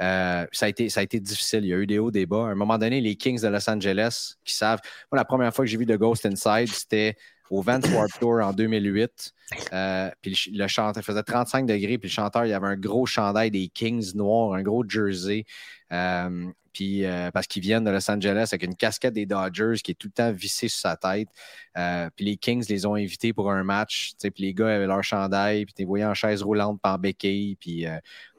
Euh, ça, a été, ça a été difficile. Il y a eu des hauts, des bas. À un moment donné, les Kings de Los Angeles, qui savent. Moi, la première fois que j'ai vu The Ghost Inside, c'était au Vans Warped Tour en 2008. Euh, puis le, chanteur faisait 35 degrés, puis le chanteur, il avait un gros chandail des Kings noirs, un gros jersey. Euh, puis euh, parce qu'ils viennent de Los Angeles avec une casquette des Dodgers qui est tout le temps vissée sur sa tête. puis les Kings les ont invités pour un match. Puis les gars avaient leur chandail, puis tu les voyais en chaise roulante, pas en béquille, puis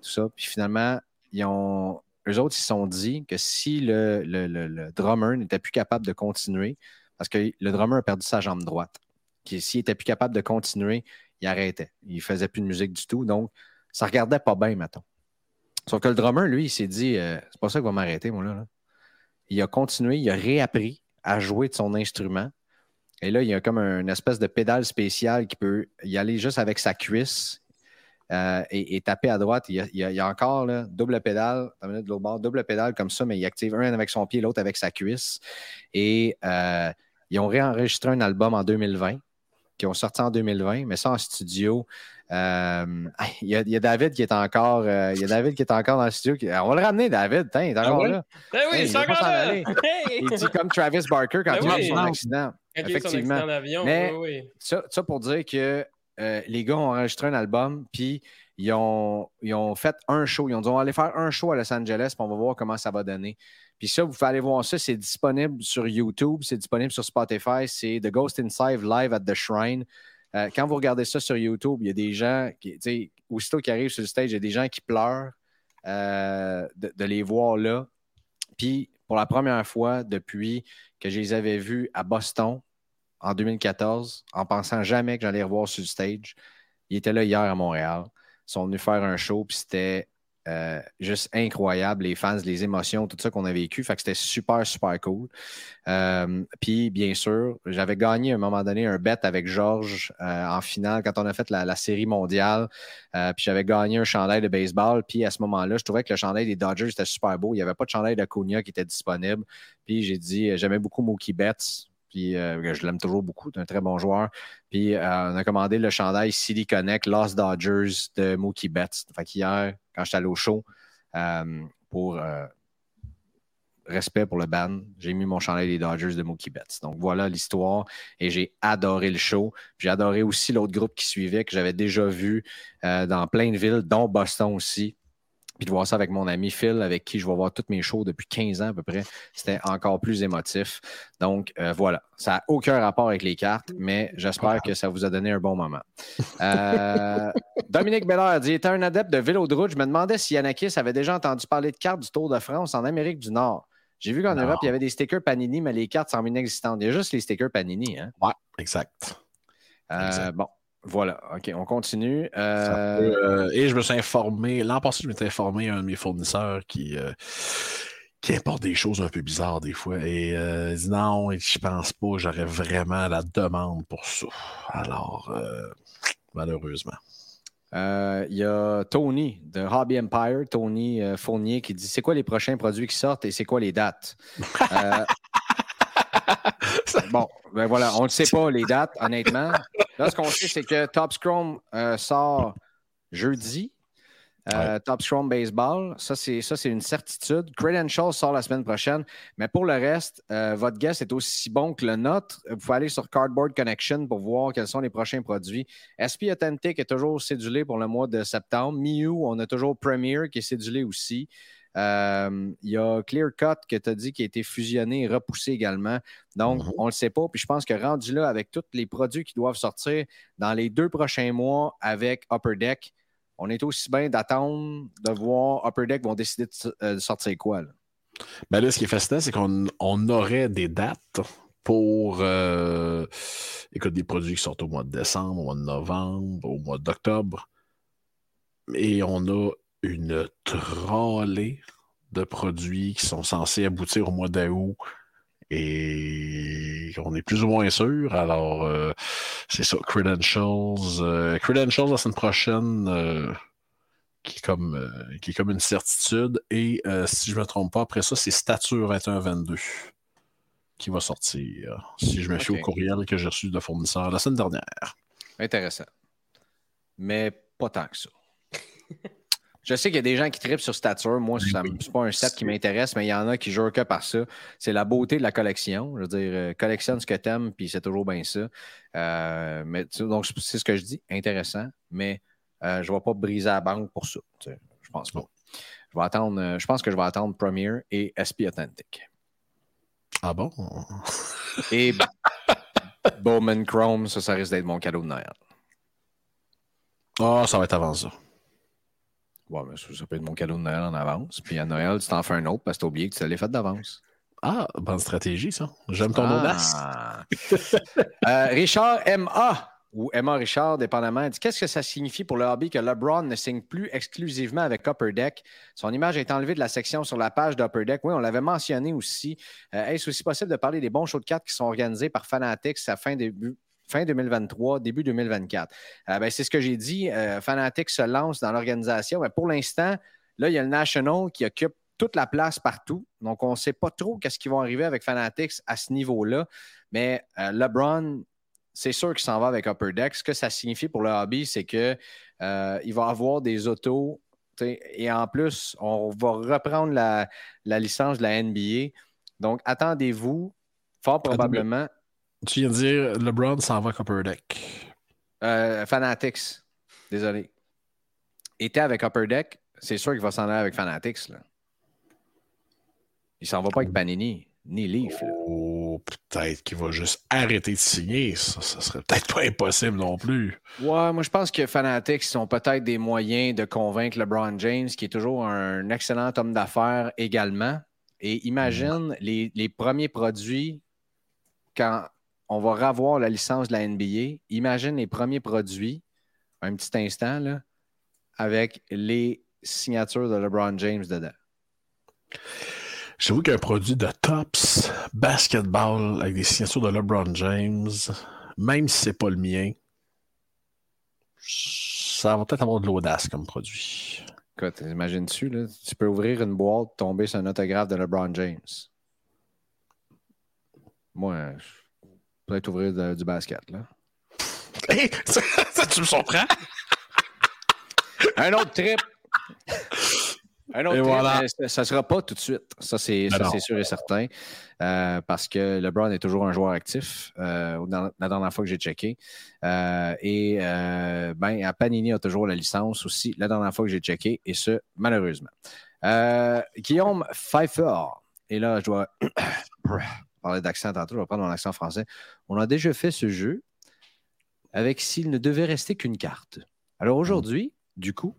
tout ça. Puis finalement, ils ont, eux autres, ils se sont dit que si le, le, le drummer n'était plus capable de continuer, parce que le drummer a perdu sa jambe droite. S'il n'était plus capable de continuer, il arrêtait. Il ne faisait plus de musique du tout. Donc, ça ne regardait pas bien, mettons. Sauf que le drummer, lui, il s'est dit euh, c'est pas ça qui va m'arrêter, moi, là, Il a continué, il a réappris à jouer de son instrument. Et là, il y a comme une espèce de pédale spéciale qui peut y aller juste avec sa cuisse euh, et, taper à droite. Il y a, encore double pédale, double pédale comme ça, mais il active un avec son pied, l'autre avec sa cuisse. Et euh, ils ont réenregistré un album en 2020 qui ont sorti en 2020, mais ça en studio. Euh, il, y a, David qui est encore, euh, il y a David qui est encore dans le studio. on va le ramener, David. il est encore là. Ben oui, il, encore là. il dit comme Travis Barker quand ben il a eu son accident. Effectivement. mais ça, ça, pour dire que euh, les gars ont enregistré un album, puis ils ont, fait un show. Ils ont dit on va aller faire un show à Los Angeles, puis on va voir comment ça va donner. Puis ça, vous pouvez aller voir ça. C'est disponible sur YouTube, c'est disponible sur Spotify. C'est The Ghost Inside Live at the Shrine. Euh, quand vous regardez ça sur YouTube, il y a des gens qui, tu sais, aussitôt qu'ils arrivent sur le stage, il y a des gens qui pleurent euh, de, les voir là. Puis pour la première fois depuis que je les avais vus à Boston en 2014, en pensant jamais que j'allais les revoir sur le stage, ils étaient là hier à Montréal. Sont venus faire un show, puis c'était euh, juste incroyable, les fans, les émotions, tout ça qu'on a vécu. Fait que c'était super, super cool. Euh, puis, bien sûr, j'avais gagné à un moment donné un bet avec Georges euh, en finale quand on a fait la, série mondiale. puis j'avais gagné un chandail de baseball. Puis à ce moment-là, je trouvais que le chandail des Dodgers était super beau. Il n'y avait pas de chandail de Cunha qui était disponible. Puis j'ai dit, j'aimais beaucoup Mookie Betts. Puis je l'aime toujours beaucoup, c'est un très bon joueur. Puis on a commandé le chandail City Connect Lost Dodgers de Mookie Betts. Fait qu'hier, quand j'étais allé au show euh, pour euh, respect pour le band, j'ai mis mon chandail des Dodgers de Mookie Betts. Donc voilà l'histoire et j'ai adoré le show. J'ai adoré aussi l'autre groupe qui suivait que j'avais déjà vu euh, dans plein de villes, dont Boston aussi. Puis de voir ça avec mon ami Phil, avec qui je vais voir toutes mes shows depuis 15 ans à peu près, c'était encore plus émotif. Donc euh, voilà, ça n'a aucun rapport avec les cartes, mais j'espère que ça vous a donné un bon moment. Euh, Dominique Bellard dit Était un adepte de vélo de route. Je me demandais si Yanakis avait déjà entendu parler de cartes du Tour de France en Amérique du Nord. J'ai vu qu'en Europe, il y avait des stickers Panini, mais les cartes sont inexistantes. Il y a juste les stickers Panini. Hein? Ouais, exact. Euh, bon, voilà, OK, on continue. Euh, euh, et je me suis informé, l'an passé, je m'étais informé à un de mes fournisseurs qui, euh, qui importe des choses un peu bizarres des fois. Et il dit non, je pense pas, j'aurais vraiment la demande pour ça. Alors, malheureusement. Il y a Tony de Hobby Empire, Tony Fournier, qui dit c'est quoi les prochains produits qui sortent et c'est quoi les dates? bon, ben voilà, on ne sait pas les dates, honnêtement. Là, ce qu'on sait, c'est que Top Scrum euh, sort jeudi. Euh, Top Scrum Baseball, ça c'est, ça, c'est une certitude. Credentials sort la semaine prochaine. Mais pour le reste, euh, votre guest est aussi bon que le nôtre. Vous pouvez aller sur Cardboard Connection pour voir quels sont les prochains produits. SP Authentic est toujours cédulé pour le mois de septembre. Miu, on a toujours Premier qui est cédulé aussi. Euh, il y a Clearcut que tu as dit qui a été fusionné et repoussé également. Donc, mhm. on ne le sait pas. Puis je pense que rendu là, avec tous les produits qui doivent sortir dans les deux prochains mois avec Upper Deck, on est aussi bien d'attendre de voir Upper Deck vont décider de, euh, sortir quoi. Là. Ben là, ce qui est fascinant, c'est qu'on aurait des dates pour euh, écoute, des produits qui sortent au mois de décembre, au mois de novembre, au mois d'octobre. Et on a une trollée de produits qui sont censés aboutir au mois d'août et on est plus ou moins sûr. Alors, euh, c'est ça, Credentials. Euh, credentials la semaine prochaine, euh, qui, est comme, qui est comme une certitude. Et si je ne me trompe pas, après ça, c'est Stature 21-22 qui va sortir. Si je me fie au courriel que j'ai reçu de fournisseur la semaine dernière. Intéressant. Mais pas tant que ça. Je sais qu'il y a des gens qui tripent sur stature. Moi, ce n'est pas un set qui m'intéresse, mais il y en a qui jouent que par ça. C'est la beauté de la collection. Je veux dire, euh, collectionne ce que tu aimes, puis c'est toujours bien ça. Euh, mais, donc, c'est ce que je dis, intéressant, mais euh, je ne vais pas briser la banque pour ça. Je pense pas. Je, vais attendre, je pense que je vais attendre Premier et SP Authentic. Ah bon? et Bowman Chrome, ça, ça risque d'être mon cadeau de Noël. Ah, oh, ça va être avant ça. Ouais, mais ça, peut être mon cadeau de Noël en avance. Puis à Noël, tu t'en fais un autre parce que t'as oublié que tu l'avais fait d'avance. Ah, bonne stratégie, ça. J'aime ton audace. Ah. euh, Richard M.A. ou Emma Richard, dépendamment, dit Qu'est-ce que ça signifie pour le hobby que LeBron ne signe plus exclusivement avec Upper Deck? Son image est enlevée de la section sur la page d'Upper Deck. Oui, on l'avait mentionné aussi. Euh, Est-ce aussi possible de parler des bons shows de cartes qui sont organisés par Fanatics à fin début fin 2023, début 2024. Euh, ben, c'est ce que j'ai dit. Euh, Fanatics se lance dans l'organisation. Mais pour l'instant, là, il y a le National qui occupe toute la place partout. Donc, on ne sait pas trop qu'est-ce qui va arriver avec Fanatics à ce niveau-là. Mais euh, LeBron, c'est sûr qu'il s'en va avec Upper Deck. Ce que ça signifie pour le hobby, c'est qu'il va avoir des autos. Et en plus, on va reprendre la, la licence de la NBA. Donc, attendez-vous, fort probablement. Tu viens de dire LeBron s'en va avec Upper Deck. Euh, Fanatics. Désolé. Était avec Upper Deck, c'est sûr qu'il va s'en aller avec Fanatics. Là. Il s'en va pas avec Panini, ni Leaf. Oh, peut-être qu'il va juste arrêter de signer. Ça, ça serait peut-être pas impossible non plus. Ouais, moi je pense que Fanatics ont peut-être des moyens de convaincre LeBron James, qui est toujours un excellent homme d'affaires également. Et imagine mm. les, les premiers produits quand on va revoir la licence de la NBA. Imagine les premiers produits, un petit instant, là, avec les signatures de LeBron James dedans. J'avoue qu'un produit de Tops Basketball avec des signatures de LeBron James, même si c'est pas le mien, ça va peut-être avoir de l'audace comme produit. Écoute, imagine-tu, tu peux ouvrir une boîte, tomber sur un autographe de LeBron James. Moi, je peut-être ouvrir du basket. Là. ça, tu me surprends? Un autre trip. Un autre trip, ça ne sera pas tout de suite. Ça, c'est ben sûr et certain. Euh, parce que LeBron est toujours un joueur actif, euh, la dernière fois que j'ai checké. Euh, et ben, à Panini a toujours la licence aussi, la dernière fois que j'ai checké, et ce, malheureusement. Guillaume Pfeiffer. Et là, je dois parlais d'accent tantôt, je vais prendre mon accent français. On a déjà fait ce jeu avec s'il ne devait rester qu'une carte. Alors aujourd'hui, du coup,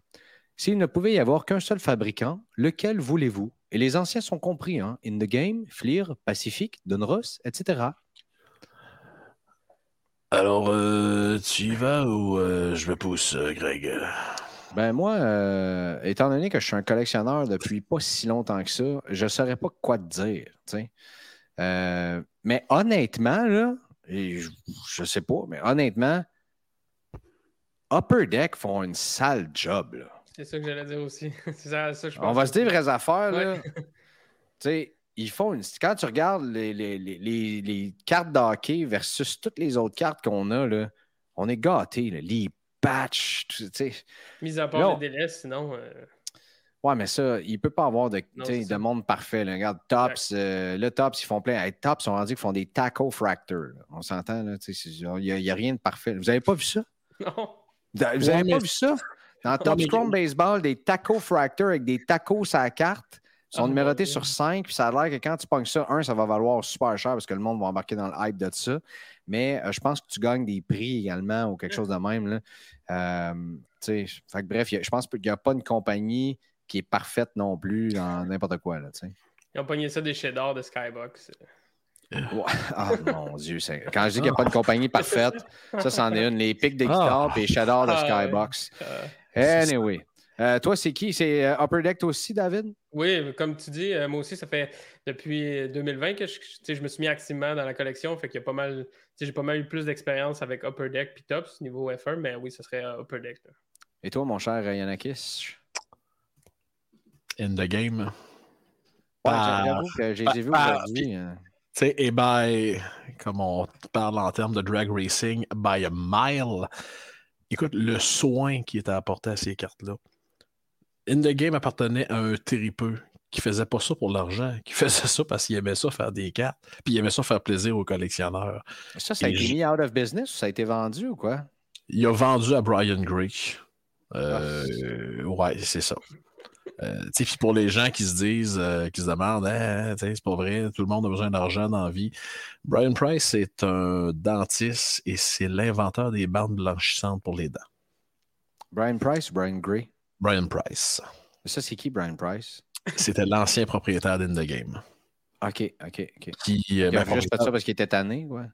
s'il ne pouvait y avoir qu'un seul fabricant, lequel voulez-vous? Et les anciens sont compris, hein? In the Game, Fleer, Pacific, Donruss, etc. Alors, euh, tu y vas ou euh, je me pousse, euh, Greg? Ben moi, étant donné que je suis un collectionneur depuis pas si longtemps que ça, je ne saurais pas quoi te dire. Euh, mais honnêtement, là, je, ne sais pas, mais honnêtement, Upper Deck font une sale job. C'est ça que j'allais dire aussi. On va se dire vraies affaires. Là. ils font une... Quand tu regardes les, les, les, les cartes d'hockey versus toutes les autres cartes qu'on a, là, on est gâtés. Les patchs, tu sais. Mis à part les délais, sinon. Euh, Ouais, mais ça, il ne peut pas avoir de, de monde parfait. Regarde, Tops, euh, le Tops, ils font plein. Tops, on a dit qu'ils font des taco fractures. On s'entend, il n'y a, rien de parfait. Vous n'avez pas vu ça? Non. Vous n'avez pas vu ça? Dans Top Scrum Baseball, des taco fractures avec des tacos à la carte sont ah, numérotés sur 5. Puis ça a l'air que quand tu pognes ça, un, ça va valoir super cher parce que le monde va embarquer dans le hype de ça. Mais euh, je pense que tu gagnes des prix également ou quelque chose de même. Là. Euh, fait que, bref, je pense qu'il n'y a pas une compagnie qui est parfaite non plus dans n'importe quoi. Là, Ils ont pogné ça des cheddar de Skybox. Ah mon Dieu. Quand je dis qu'il n'y a pas de compagnie parfaite, ça, c'en est une. Les pics des guitares et les de ah, Skybox. Anyway. Euh, toi, c'est qui? C'est euh, Upper Deck aussi, David? Oui, comme tu dis, euh, moi aussi, ça fait depuis 2020 que je, je me suis mis activement dans la collection. Fait qu'il y a pas mal, j'ai pas mal eu plus d'expérience avec Upper Deck et Tops niveau F1, mais oui, ce serait Upper Deck. Et toi, mon cher Yanakis? In the game. Ouais, j'avoue que j'ai vu aujourd'hui. Hein. Tu sais, et by, comme on parle en termes de drag racing, by a mile, écoute, le soin qui était apporté à ces cartes-là. In the Game appartenait à un tripeux qui faisait pas ça pour l'argent, qui faisait ça parce qu'il aimait ça faire des cartes, puis il aimait ça faire plaisir aux collectionneurs. Ça, ça a Et été mis out of business ou ça a été vendu ou quoi? Il a vendu à Brian. Ah. Euh, ouais, c'est ça. Euh, puis pour les gens qui se disent, euh, qui se demandent, sais, c'est pas vrai, tout le monde a besoin d'argent dans la vie. Brian Price est un dentiste et c'est l'inventeur des bandes blanchissantes pour les dents. Brian Price ou Brian Gray? Brian Price. Ça, c'est qui, Brian Price? C'était l'ancien propriétaire d'In the Game. OK, OK, OK. Qui, euh, Il a ben, juste fait ça parce qu'il était tanné, ouais.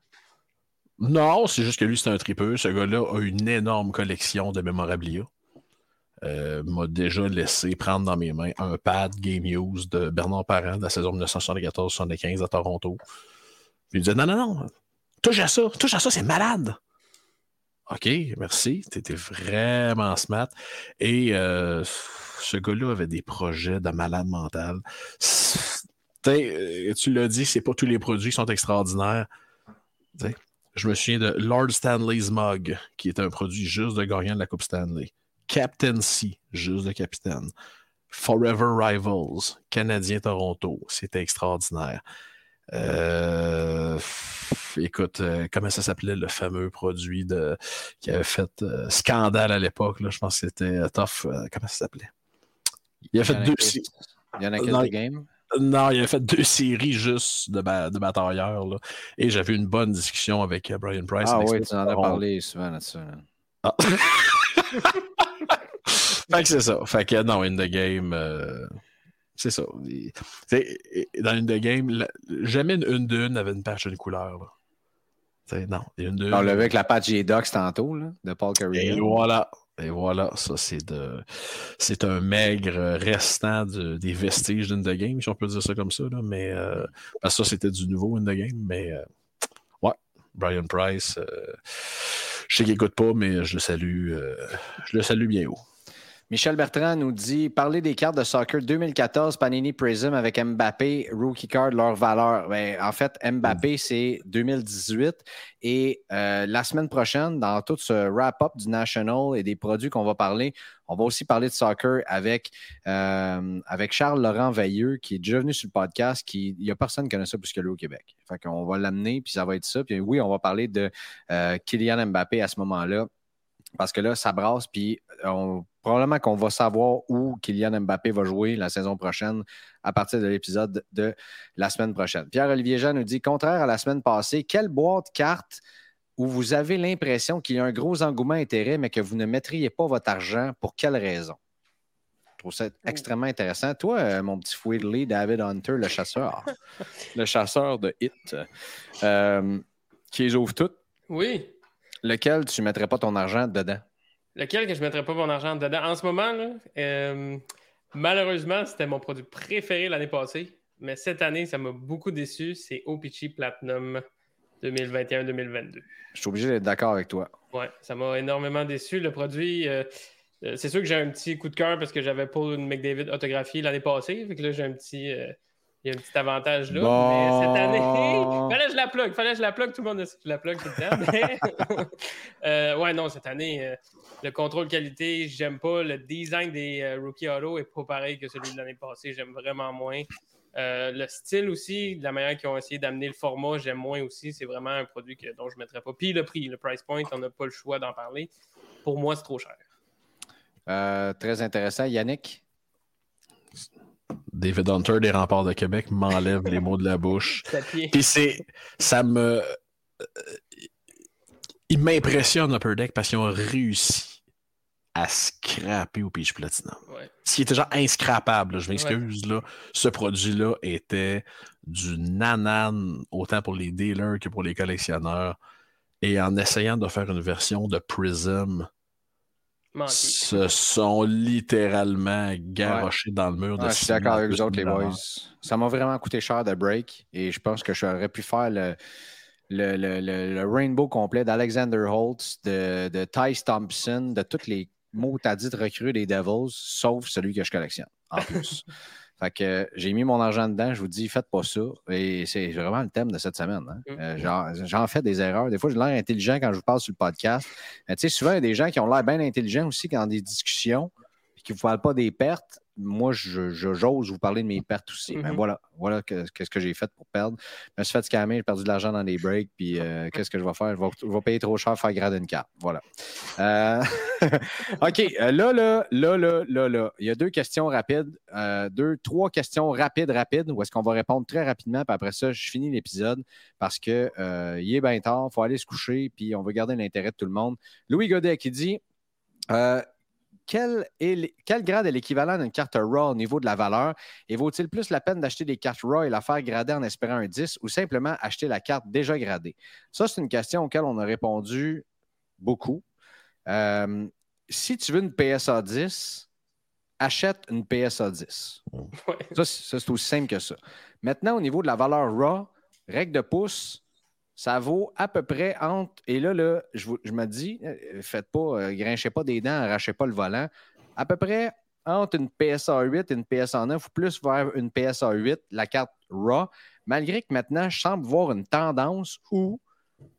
Non, c'est juste que lui, c'est un tripeux. Ce gars-là a une énorme collection de mémorabilia. Euh, m'a déjà laissé prendre dans mes mains un pad Game Use de Bernard Parent de la saison 1974-75 à Toronto. Puis il disait Non, non, non, touche à ça, touche à ça, c'est malade. OK, merci. Tu étais vraiment smart. Et euh, ce gars-là avait des projets de malade mental. Euh, Tu l'as dit, c'est pas tous les produits qui sont extraordinaires. Je me souviens de Lord Stanley's Mug, qui est un produit juste de gagnant de la Coupe Stanley. Captain C, juste de capitaine. Forever Rivals, Canadien Toronto, c'était extraordinaire. Euh, écoute, euh, comment ça s'appelait le fameux produit de, qui avait fait euh, scandale à l'époque? Je pense que c'était Tough. comment ça s'appelait? Il a fait deux. sé- Il y en a quelques games. non, il a fait deux séries juste de, ba- de batailleurs. là. Et j'avais une bonne discussion avec Brian Price. Ah oui, tu en as parlé souvent là-dessus. là. Ah. fait que c'est ça. Fait que non, in the game, euh, c'est ça. T'sais, dans une the game, la- jamais une, une d'une avait une patch d'une couleur. Là. T'sais, non, une d'une. On l'a vu avec la patch J-Docs tantôt, là, de Paul Et Carrigan. voilà. Et voilà, ça c'est de c'est un maigre restant de- des vestiges d'In the Game, si on peut dire ça comme ça, là, mais euh, parce que ça c'était du nouveau In the Game, mais euh, ouais, Brian Price, euh, je sais qu'il écoute pas, mais je le salue, euh, je le salue bien haut. Michel Bertrand nous dit Parler des cartes de soccer 2014 Panini Prism avec Mbappé, Rookie Card, leur valeur. Ben, en fait, Mbappé, c'est 2018. Et euh, la semaine prochaine, dans tout ce wrap-up du National et des produits qu'on va parler, on va aussi parler de soccer avec, euh, avec Charles-Laurent Veilleux, qui est déjà venu sur le podcast. Qui, il n'y a personne qui connaît ça plus que lui au Québec. Fait qu'on va l'amener, puis ça va être ça. Puis oui, on va parler de euh, Kylian Mbappé à ce moment-là. Parce que là, ça brasse, puis on- probablement qu'on va savoir où Kylian Mbappé va jouer la saison prochaine à partir de l'épisode de la semaine prochaine. Pierre-Olivier Jean nous dit contraire à la semaine passée, quelle boîte carte où vous avez l'impression qu'il y a un gros engouement intérêt, mais que vous ne mettriez pas votre argent, pour quelle raison? Je trouve ça extrêmement intéressant. Toi, euh, mon petit Fouidley, David Hunter, le chasseur, le chasseur de hit, euh, qui les ouvre toutes, Oui. Lequel tu ne mettrais pas ton argent dedans? Lequel que je ne mettrais pas mon argent dedans? En ce moment, là, euh, malheureusement, c'était mon produit préféré l'année passée. Mais cette année, ça m'a beaucoup déçu. C'est OPC Platinum 2021-2022. Je suis obligé d'être d'accord avec toi. Ouais, ça m'a énormément déçu. Le produit, euh, euh, c'est sûr que j'ai un petit coup de cœur parce que j'avais Paul McDavid autographié l'année passée. Fait que là, j'ai un petit. euh, il y a un petit avantage là. Bon. Mais cette année, fallait que je la plug. Fallait que je la plug. Tout le monde a su que je la plug tout le temps. Mais... Euh, ouais, non, cette année, euh, le contrôle qualité, j'aime pas. Le design des euh, Rookie Auto est pas pareil que celui de l'année passée. J'aime vraiment moins. Euh, le style aussi, de la manière qu'ils ont essayé d'amener le format, j'aime moins aussi. C'est vraiment un produit que, dont je ne mettrais pas. Puis le prix, le price point, on n'a pas le choix d'en parler. Pour moi, c'est trop cher. Euh, très intéressant. Yannick? David Hunter des remparts de Québec m'enlève les mots de la bouche. Puis c'est. Ça me. euh, Il m'impressionne Upper Deck parce qu'ils ont réussi à scraper au Peach Platinum. Ouais. Ce qui était genre inscrapable, je m'excuse, là. Ce produit-là était du nanan, autant pour les dealers que pour les collectionneurs. Et en essayant de faire une version de Prism, Manqué. se sont littéralement garochés dans le mur. de Ah, je suis d'accord avec vous autres, les 1000 boys. Ça m'a vraiment coûté cher de break et je pense que j'aurais pu faire le, le, le- le- le rainbow complet d'Alexander Holtz, de, de Tyce Thompson, de tous les mots t'as dit de recrues des Devils, sauf celui que je collectionne, en plus. Fait que j'ai mis mon argent dedans. Je vous dis, faites pas ça. Et c'est vraiment le thème de cette semaine. hein. Mm. Euh, J'en fais des erreurs. Des fois, j'ai l'air intelligent quand je vous parle sur le podcast. Mais tu sais, souvent, il y a des gens qui ont l'air bien intelligents aussi dans des discussions et qui ne vous parlent pas des pertes. Moi, je- je- j'ose vous parler de mes pertes aussi. Ben Mhm. voilà, voilà que- qu'est-ce que j'ai fait pour perdre. Je me suis fait scammer, j'ai perdu de l'argent dans des breaks, puis euh, qu'est-ce que je vais faire? Je vais, je vais payer trop cher faire grader une carte. Voilà. Euh, OK, euh, là, là, là, là, là, là, il y a deux questions rapides, euh, deux, trois questions rapides, rapides, où est-ce qu'on va répondre très rapidement, puis après ça, je finis l'épisode parce que il est bien tard, il faut aller se coucher, puis on veut garder l'intérêt de tout le monde. Louis Godet qui dit quel, est l- quel grade est l'équivalent d'une carte RAW au niveau de la valeur? Et vaut-il plus la peine d'acheter des cartes RAW et la faire grader en espérant un 10 ou simplement acheter la carte déjà gradée? Ça, c'est une question auquel on a répondu beaucoup. Euh, si tu veux une PSA 10, achète une PSA 10. Ouais. Ça, c'est ça, c'est aussi simple que ça. Maintenant, au niveau de la valeur RAW, règle de pouce, ça vaut à peu près entre. Et là, là je, me dis, euh, faites pas, euh, grinchez pas des dents, arrachez pas le volant. À peu près entre une PSA 8 et une PSA 9, ou plus vers une PSA 8, la carte RAW, malgré que maintenant, je semble voir une tendance où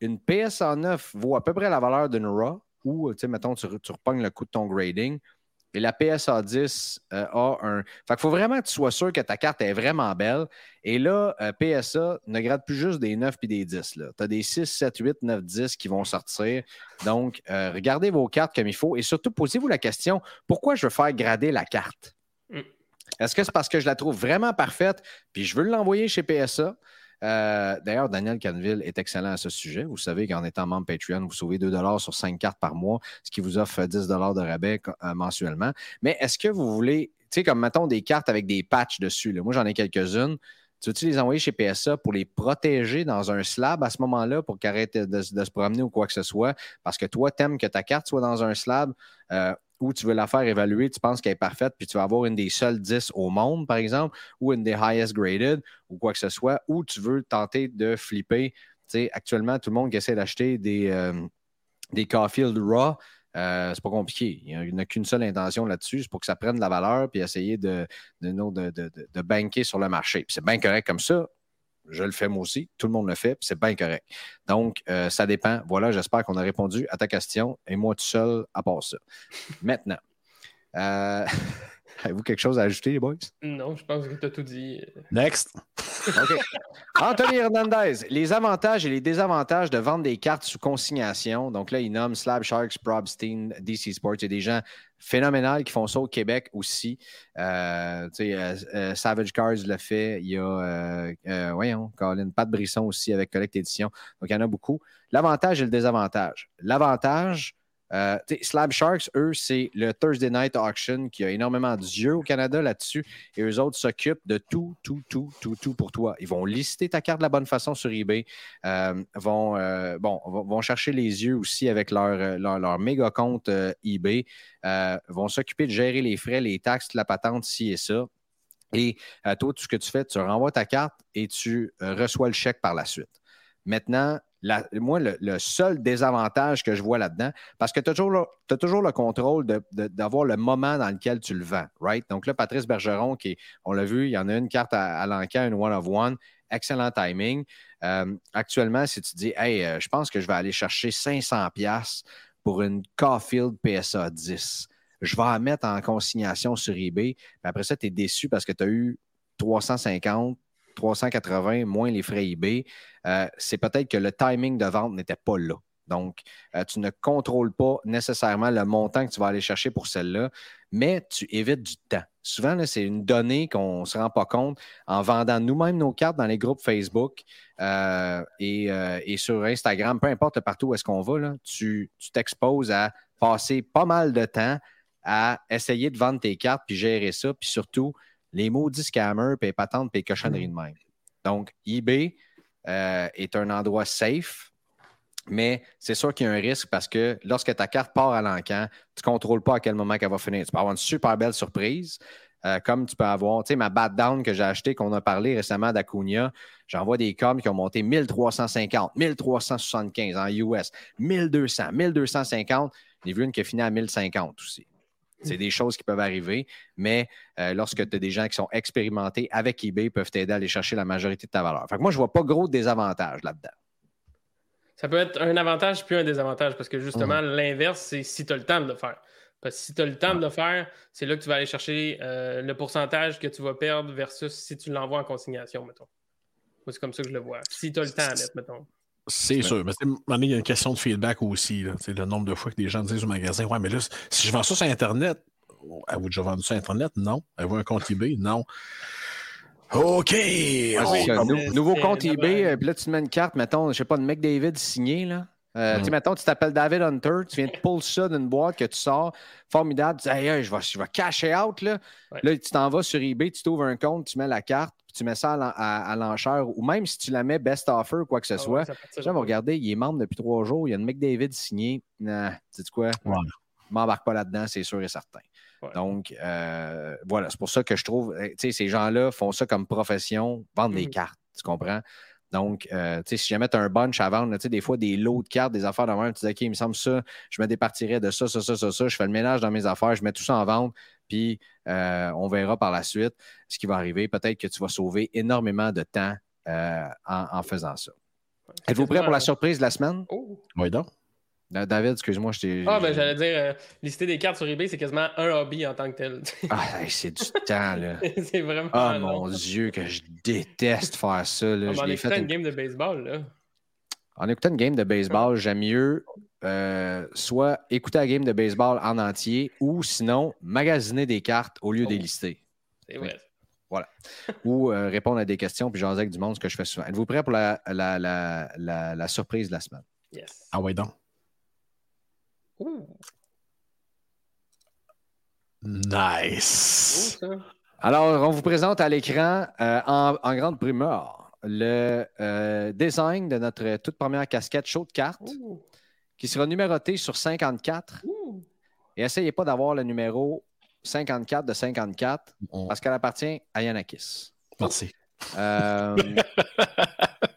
une PSA 9 vaut à peu près la valeur d'une RAW, ou, tu sais, mettons, tu, tu le coût de ton grading. Et la PSA 10 euh, a un. Fait qu'il faut vraiment que tu sois sûr que ta carte est vraiment belle. Et là, euh, PSA ne grade plus juste des 9 puis des 10. Tu as des 6, 7, 8, 9, 10 qui vont sortir. Donc, euh, regardez vos cartes comme il faut. Et surtout, posez-vous la question pourquoi je veux faire grader la carte? Mm. Est-ce que c'est parce que je la trouve vraiment parfaite? Puis je veux l'envoyer chez PSA? Euh, D'ailleurs, Daniel Canville est excellent à ce sujet. Vous savez qu'en étant membre Patreon, vous sauvez 2 sur 5 cartes par mois, ce qui vous offre 10 de rabais euh, mensuellement. Mais est-ce que vous voulez, tu sais, comme mettons des cartes avec des patchs dessus, moi j'en ai quelques-unes. Tu veux-tu les envoyer chez PSA pour les protéger dans un slab à ce moment-là pour de, de se promener ou quoi que ce soit? Parce que toi, t'aimes que ta carte soit dans un slab euh, ou tu veux la faire évaluer, tu penses qu'elle est parfaite, puis tu vas avoir une des seules 10 au monde, par exemple, ou une des highest graded ou quoi que ce soit, ou tu veux tenter de flipper. Actuellement, tout le monde qui essaie d'acheter des, euh, des Caulfield Raw, euh, c'est pas compliqué. Il n'y a qu'une seule intention là-dessus, c'est pour que ça prenne de la valeur puis essayer de, de, de, de, de banquer sur le marché. C'est bien correct comme ça. Je le fais moi aussi. Tout le monde le fait, puis c'est bien correct. Donc, euh, ça dépend. Voilà, j'espère qu'on a répondu à ta question et moi tout seul à part ça. Maintenant, euh, avez-vous quelque chose à ajouter, les boys? Non, je pense que tu as tout dit. Next. Anthony Hernandez, les avantages et les désavantages de vendre des cartes sous consignation. Donc là, il nomme Slab Sharks, Probstein, DC Sports. Il y a des gens phénoménales qui font ça au Québec aussi. Euh, euh, euh, Savage Cards le fait. Il y a, voyons, Colin, Pat Brisson aussi avec Collect Édition. Donc, il y en a beaucoup. L'avantage et le désavantage. L'avantage, euh, Slab Sharks, eux, c'est le Thursday Night Auction qui a énormément d'yeux au Canada là-dessus. Et eux autres s'occupent de tout, tout, tout, tout, tout pour toi. Ils vont lister ta carte de la bonne façon sur eBay. Euh, vont, euh, bon, vont chercher les yeux aussi avec leur, leur, leur méga compte eBay. Vont s'occuper de gérer les frais, les taxes, la patente, ci et ça. Et toi, tout ce que tu fais, tu renvoies ta carte et tu reçois le chèque par la suite. Maintenant, moi, le, seul désavantage que je vois là-dedans, parce que tu as toujours, le- contrôle d'avoir le moment dans lequel tu le vends, right? Donc là, Patrice Bergeron, qui on l'a vu, il y en a une carte à, à l'encan, une one of one, excellent timing. Euh, actuellement, si tu dis, hey, euh, je pense que je vais aller chercher 500$ piastres pour une Caulfield PSA 10, je vais la mettre en consignation sur eBay, mais après ça, tu es déçu parce que tu as eu 350, 380 moins les frais eBay. Euh, c'est peut-être que le timing de vente n'était pas là. Donc, euh, tu ne contrôles pas nécessairement le montant que tu vas aller chercher pour celle-là, mais tu évites du temps. Souvent, c'est une donnée qu'on ne se rend pas compte en vendant nous-mêmes nos cartes dans les groupes Facebook euh, et, sur Instagram, peu importe partout où est-ce qu'on va, tu t'exposes à passer pas mal de temps à essayer de vendre tes cartes puis gérer ça, puis surtout les maudits scammers, puis les patentes, puis les cochonneries de même. Donc, eBay euh, est un endroit safe, mais c'est sûr qu'il y a un risque parce que lorsque ta carte part à l'encan, tu ne contrôles pas à quel moment qu'elle va finir. Tu peux avoir une super belle surprise, euh, comme tu peux avoir, tu sais, ma Bat Down que j'ai acheté, qu'on a parlé récemment d'Acuna, j'envoie des coms qui ont monté 1350, 1375 en US, 1200, 1250. J'ai vu une qui a fini à 1050 aussi. C'est des choses qui peuvent arriver, mais euh, lorsque tu as des gens qui sont expérimentés avec eBay, ils peuvent t'aider à aller chercher la majorité de ta valeur. Fait que moi, je vois pas gros désavantages là-dedans. Ça peut être un avantage puis un désavantage parce que justement, l'inverse, c'est si tu as le temps de le faire. Parce que si tu as le temps de le faire, c'est là que tu vas aller chercher euh, le pourcentage que tu vas perdre versus si tu l'envoies en consignation, mettons. C'est comme ça que je le vois. Si tu as le temps à mettre, mettons. C'est sûr. Mais tu sais, à un moment donné, il y a une question de feedback aussi. Là. Tu Le nombre de fois que des gens disent au magasin Ouais, mais là, si je vends ça sur Internet, avez-vous déjà vendu ça sur Internet? Non. Avez-vous un compte eBay? Non. OK. Ouais, Nou- nouveau compte eBay, euh, puis là, tu te mets une carte, mettons, je sais pas, de McDavid signé, là. Euh, Tu sais, mettons, tu t'appelles David Hunter, tu viens de pull ça d'une boîte que tu sors, formidable, tu dis, hey, hey, je vais, je vais cacher out, là. Ouais. Là, tu t'en vas sur eBay, tu t'ouvres un compte, tu mets la carte, puis tu mets ça à, l'en- à- à l'enchère, ou même si tu la mets best offer ou quoi que ce Ah ouais, soit, ça partira les gens vont pas. regarder, il est membre depuis trois jours, il y a une McDavid signée. Nah, tu sais quoi? Ouais. Je m'embarque pas là-dedans, c'est sûr et certain. Ouais. Donc, euh, voilà, c'est pour ça que je trouve, euh, tu sais, ces gens-là font ça comme profession, vendent des Mhm. cartes, tu comprends? Donc, euh, tu sais, si jamais tu as un bunch à vendre, là, tu sais, des fois, des lots de cartes, des affaires de même, tu dis, OK, il me semble ça, je me départirais de ça, ça, ça, ça, ça, je fais le ménage dans mes affaires, je mets tout ça en vente, puis euh, on verra par la suite ce qui va arriver. Peut-être que tu vas sauver énormément de temps euh, en, en faisant ça. Êtes-vous prêt pour la surprise de la semaine? Oh. Oui, donc. Da- David, excuse-moi, je t'ai. Ah, ben j'allais dire, euh, lister des cartes sur eBay, c'est quasiment un hobby en tant que tel. Ah, c'est du temps, là. c'est vraiment. Ah, long. mon Dieu, que je déteste faire ça. Là. Ah, Je ben, en l'ai écoutant fait une- game de baseball, là. En écoutant une game de baseball, j'aime mieux euh, soit écouter la game de baseball en entier ou sinon magasiner des cartes au lieu Oh. des lister. C'est vrai. ou euh, répondre à des questions puis jaser avec du monde, ce que je fais souvent. Êtes-vous prêt pour la, la, la, la, la surprise de la semaine? Yes. Ah oui, donc. Nice. Alors, on vous présente à l'écran euh, en, en grande primeur le euh, design de notre toute première casquette chaud de cartes Ouh, qui sera numérotée sur 54. ouh. Et essayez pas d'avoir le numéro 54 de 54 On- parce qu'elle appartient à Yanakis. Merci. Euh,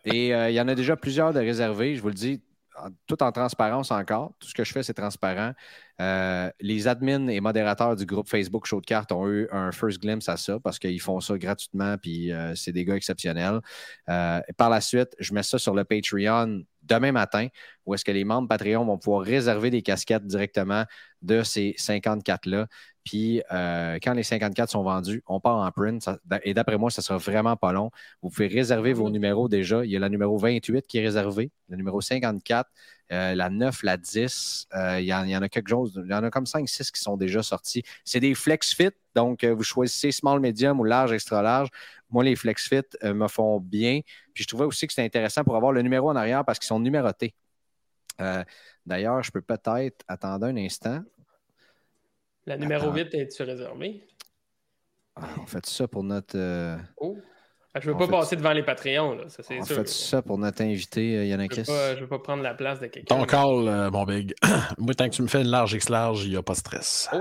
et euh, il y en a déjà plusieurs de réservés, je vous le dis, en- tout en transparence encore. Tout ce que je fais, c'est transparent. Euh, les admins et modérateurs du groupe Facebook Show de cartes ont eu un first glimpse à ça parce qu'ils font ça gratuitement, puis euh, c'est des gars exceptionnels. Euh, par la suite, je mets ça sur le Patreon demain matin, où est-ce que les membres Patreon vont pouvoir réserver des casquettes directement de ces 54-là. Puis euh, quand les 54 sont vendus, on part en print. Et d'après moi, ça sera vraiment pas long. Vous pouvez réserver vos numéros déjà. Il y a la numéro 28 qui est réservée, le numéro 54, euh, la 9, la 10. euh, il, y en, a quelque chose. Il y en a comme 5-6 qui sont déjà sortis. C'est des flex fit. Donc, vous choisissez small, medium ou large, extra large. Moi, les flex fit euh, me font bien. Puis je trouvais aussi que c'était intéressant pour avoir le numéro en arrière parce qu'ils sont numérotés. Euh, D'ailleurs, je peux peut-être attendre un instant. La numéro Attends. 8, es-tu réservée? Ah, on fait ça pour notre. euh, Oh. Ah, je veux On pas fait- passer devant les Patreons, là. Ça, c'est on sûr. fait ça pour notre invité, euh, Je Yannakis. veux, veux pas prendre la place de quelqu'un. Ton call, euh, mon big. Moi, tant que tu me fais une large X large, il n'y a pas de stress. Oh.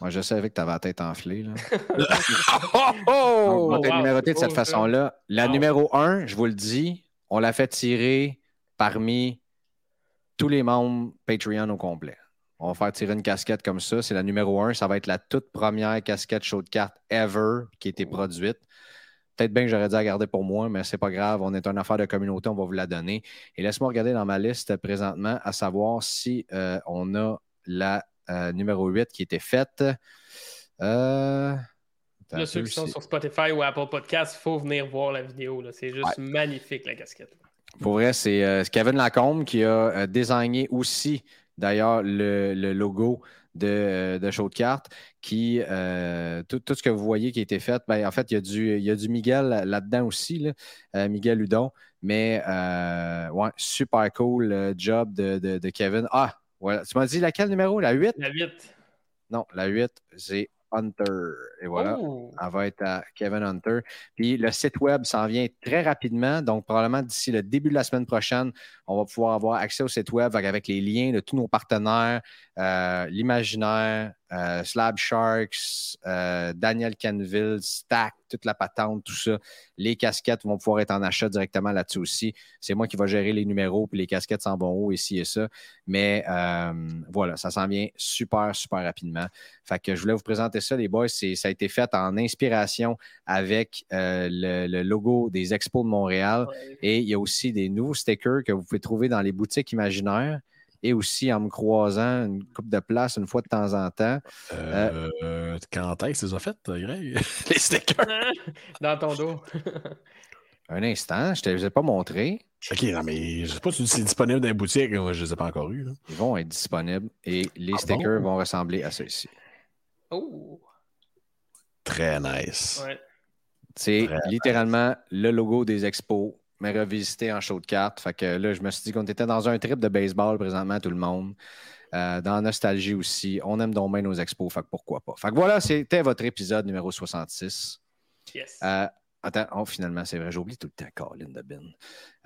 Moi, je savais que tu avais la tête enflée. Là. Oh, oh! On va te numéroter de cette ça. façon-là. La Wow. numéro 1, je vous le dis, on l'a fait tirer parmi tous les membres Patreon au complet. On va faire tirer une casquette comme ça. C'est la numéro 1. Ça va être la toute première casquette show de cartes ever qui a été produite. Peut-être bien que j'aurais dû la garder pour moi, mais c'est pas grave. On est une affaire de communauté, on va vous la donner. Et laisse-moi regarder dans ma liste présentement à savoir si euh, on a la numéro 8 qui était faite. Euh... Là, ceux qui sont sur Spotify ou Apple Podcast, il faut venir voir la vidéo. C'est juste magnifique, la casquette. Pour vrai, c'est euh, Kevin Lacombe qui a euh, désigné aussi, d'ailleurs, le, le logo de, euh, de Show de cartes. Qui, euh, tout, tout ce que vous voyez qui a été fait, ben, en fait, il y a du, il y a du Miguel là-dedans aussi, là, euh, Miguel Hudon. Mais, euh, ouais, super cool euh, job de, de- de Kevin. Ah, voilà. Tu m'as dit laquelle numéro? La 8? La 8. Non, la 8, c'est Hunter. Et voilà. Oh. Elle va être à Kevin Hunter. Puis le site web s'en vient très rapidement. Donc, probablement d'ici le début de la semaine prochaine, on va pouvoir avoir accès au site web avec, les liens de tous nos partenaires, euh, l'imaginaire, euh, Slab Sharks, euh, Daniel Canville, Stack, toute la patente, tout ça. Les casquettes vont pouvoir être en achat directement là-dessus aussi. C'est moi qui vais gérer les numéros, puis les casquettes s'en vont haut, ici et ça. Mais euh, voilà, ça s'en vient super, super rapidement. Fait que je voulais vous présenter ça, les boys. Ça a été fait en inspiration avec le, le, logo des Expos de Montréal. Et il y a aussi des nouveaux stickers que vous pouvez trouver dans les boutiques imaginaires et aussi en me croisant une coupe de place une fois de temps en temps. Euh, euh, quand est-ce que tu les as faites, Greg? les stickers? Dans ton dos. un instant, je ne te les ai pas montrés. OK, non, mais je ne sais pas si c'est disponible dans les boutiques. Moi, je ne les ai pas encore eus. Ils vont être disponibles et les ah stickers vont ressembler à ceux-ci. Oh! Très nice. Ouais. C'est littéralement le logo des expos mais revisité en show de cartes. Fait que là, je me suis dit qu'on était dans un trip de baseball présentement, tout le monde. Euh, dans Nostalgie aussi. On aime donc bien nos expos, fait que pourquoi pas. Fait que voilà, c'était votre épisode numéro 66. Yes. Euh, Attends, oh, finalement, c'est vrai, j'oublie tout le temps Colin de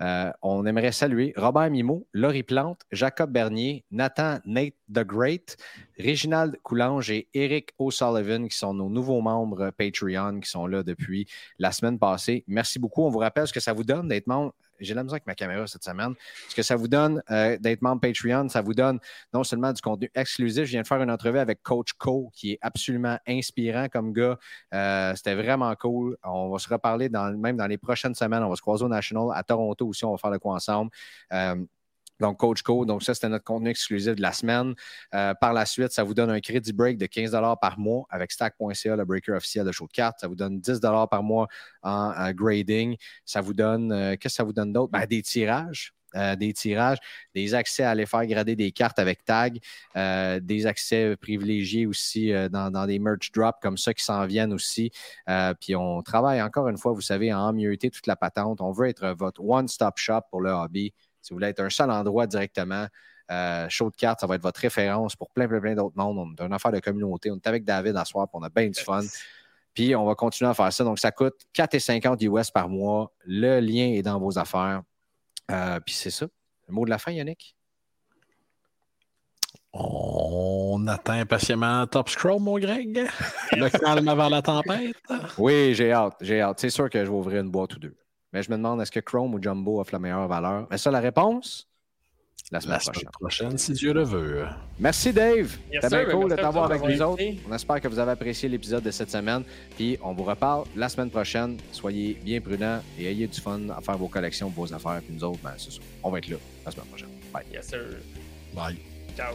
euh, on aimerait saluer Robert Mimo, Laurie Plante, Jacob Bernier, Nathan Nate the Great, Réginald Coulange et Eric O'Sullivan, qui sont nos nouveaux membres Patreon, qui sont là depuis la semaine passée. Merci beaucoup. On vous rappelle ce que ça vous donne d'être membre j'ai la misère avec ma caméra cette semaine. Ce que ça vous donne euh, d'être membre Patreon, ça vous donne non seulement du contenu exclusif. Je viens de faire une entrevue avec Coach Co, qui est absolument inspirant comme gars. Euh, c'était vraiment cool. On va se reparler même dans les prochaines semaines. On va se croiser au National à Toronto aussi. On va faire le coup ensemble. Euh, donc, Coach Co. Donc, ça, c'était notre contenu exclusif de la semaine. Euh, par la suite, ça vous donne un crédit break de 15 par mois avec stack.ca, le breaker officiel de show de cartes. Ça vous donne 10 par mois en, grading. Ça vous donne, euh, qu'est-ce que ça vous donne d'autre? Ben, des tirages. Euh, des tirages, des accès à aller faire grader des cartes avec tag, des accès privilégiés aussi dans, des merch drops comme ça qui s'en viennent aussi. puis on travaille encore une fois, vous savez, à emmieuter toute la patente. On veut être votre one-stop shop pour le hobby. Si vous voulez être un seul endroit directement, euh, show de cartes, ça va être votre référence pour plein, plein, plein d'autres mondes. On est une affaire de communauté. On est avec David à soir, puis on a bien du fun. Puis on va continuer à faire ça. Donc, ça coûte 4,50 US par mois. Le lien est dans vos affaires. Euh, puis c'est ça. Le mot de la fin, Yannick? On attend impatiemment Top Scroll, mon Greg. Le calme avant la tempête. Oui, j'ai hâte. J'ai hâte. C'est sûr que je vais ouvrir une boîte ou deux. Mais je me demande, est-ce que Chrome ou Jumbo offre la meilleure valeur? Mais ça, la réponse, la semaine, prochaine. si Dieu le veut. Merci, Dave. C'était bien cool de t'avoir avec nous autres. On espère que vous avez apprécié l'épisode de cette semaine. Puis on vous reparle la semaine prochaine. Soyez bien prudents et ayez du fun à faire vos collections, vos affaires. Puis nous autres, ben, c'est ça. On va être là la semaine prochaine. Bye. Yes, sir. Bye. Ciao.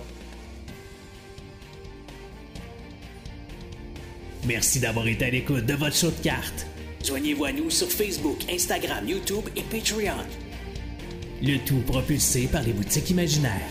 Merci d'avoir été à l'écoute de votre show de cartes. Joignez-vous à nous sur Facebook, Instagram, YouTube et Patreon. Le tout propulsé par les boutiques imaginaires.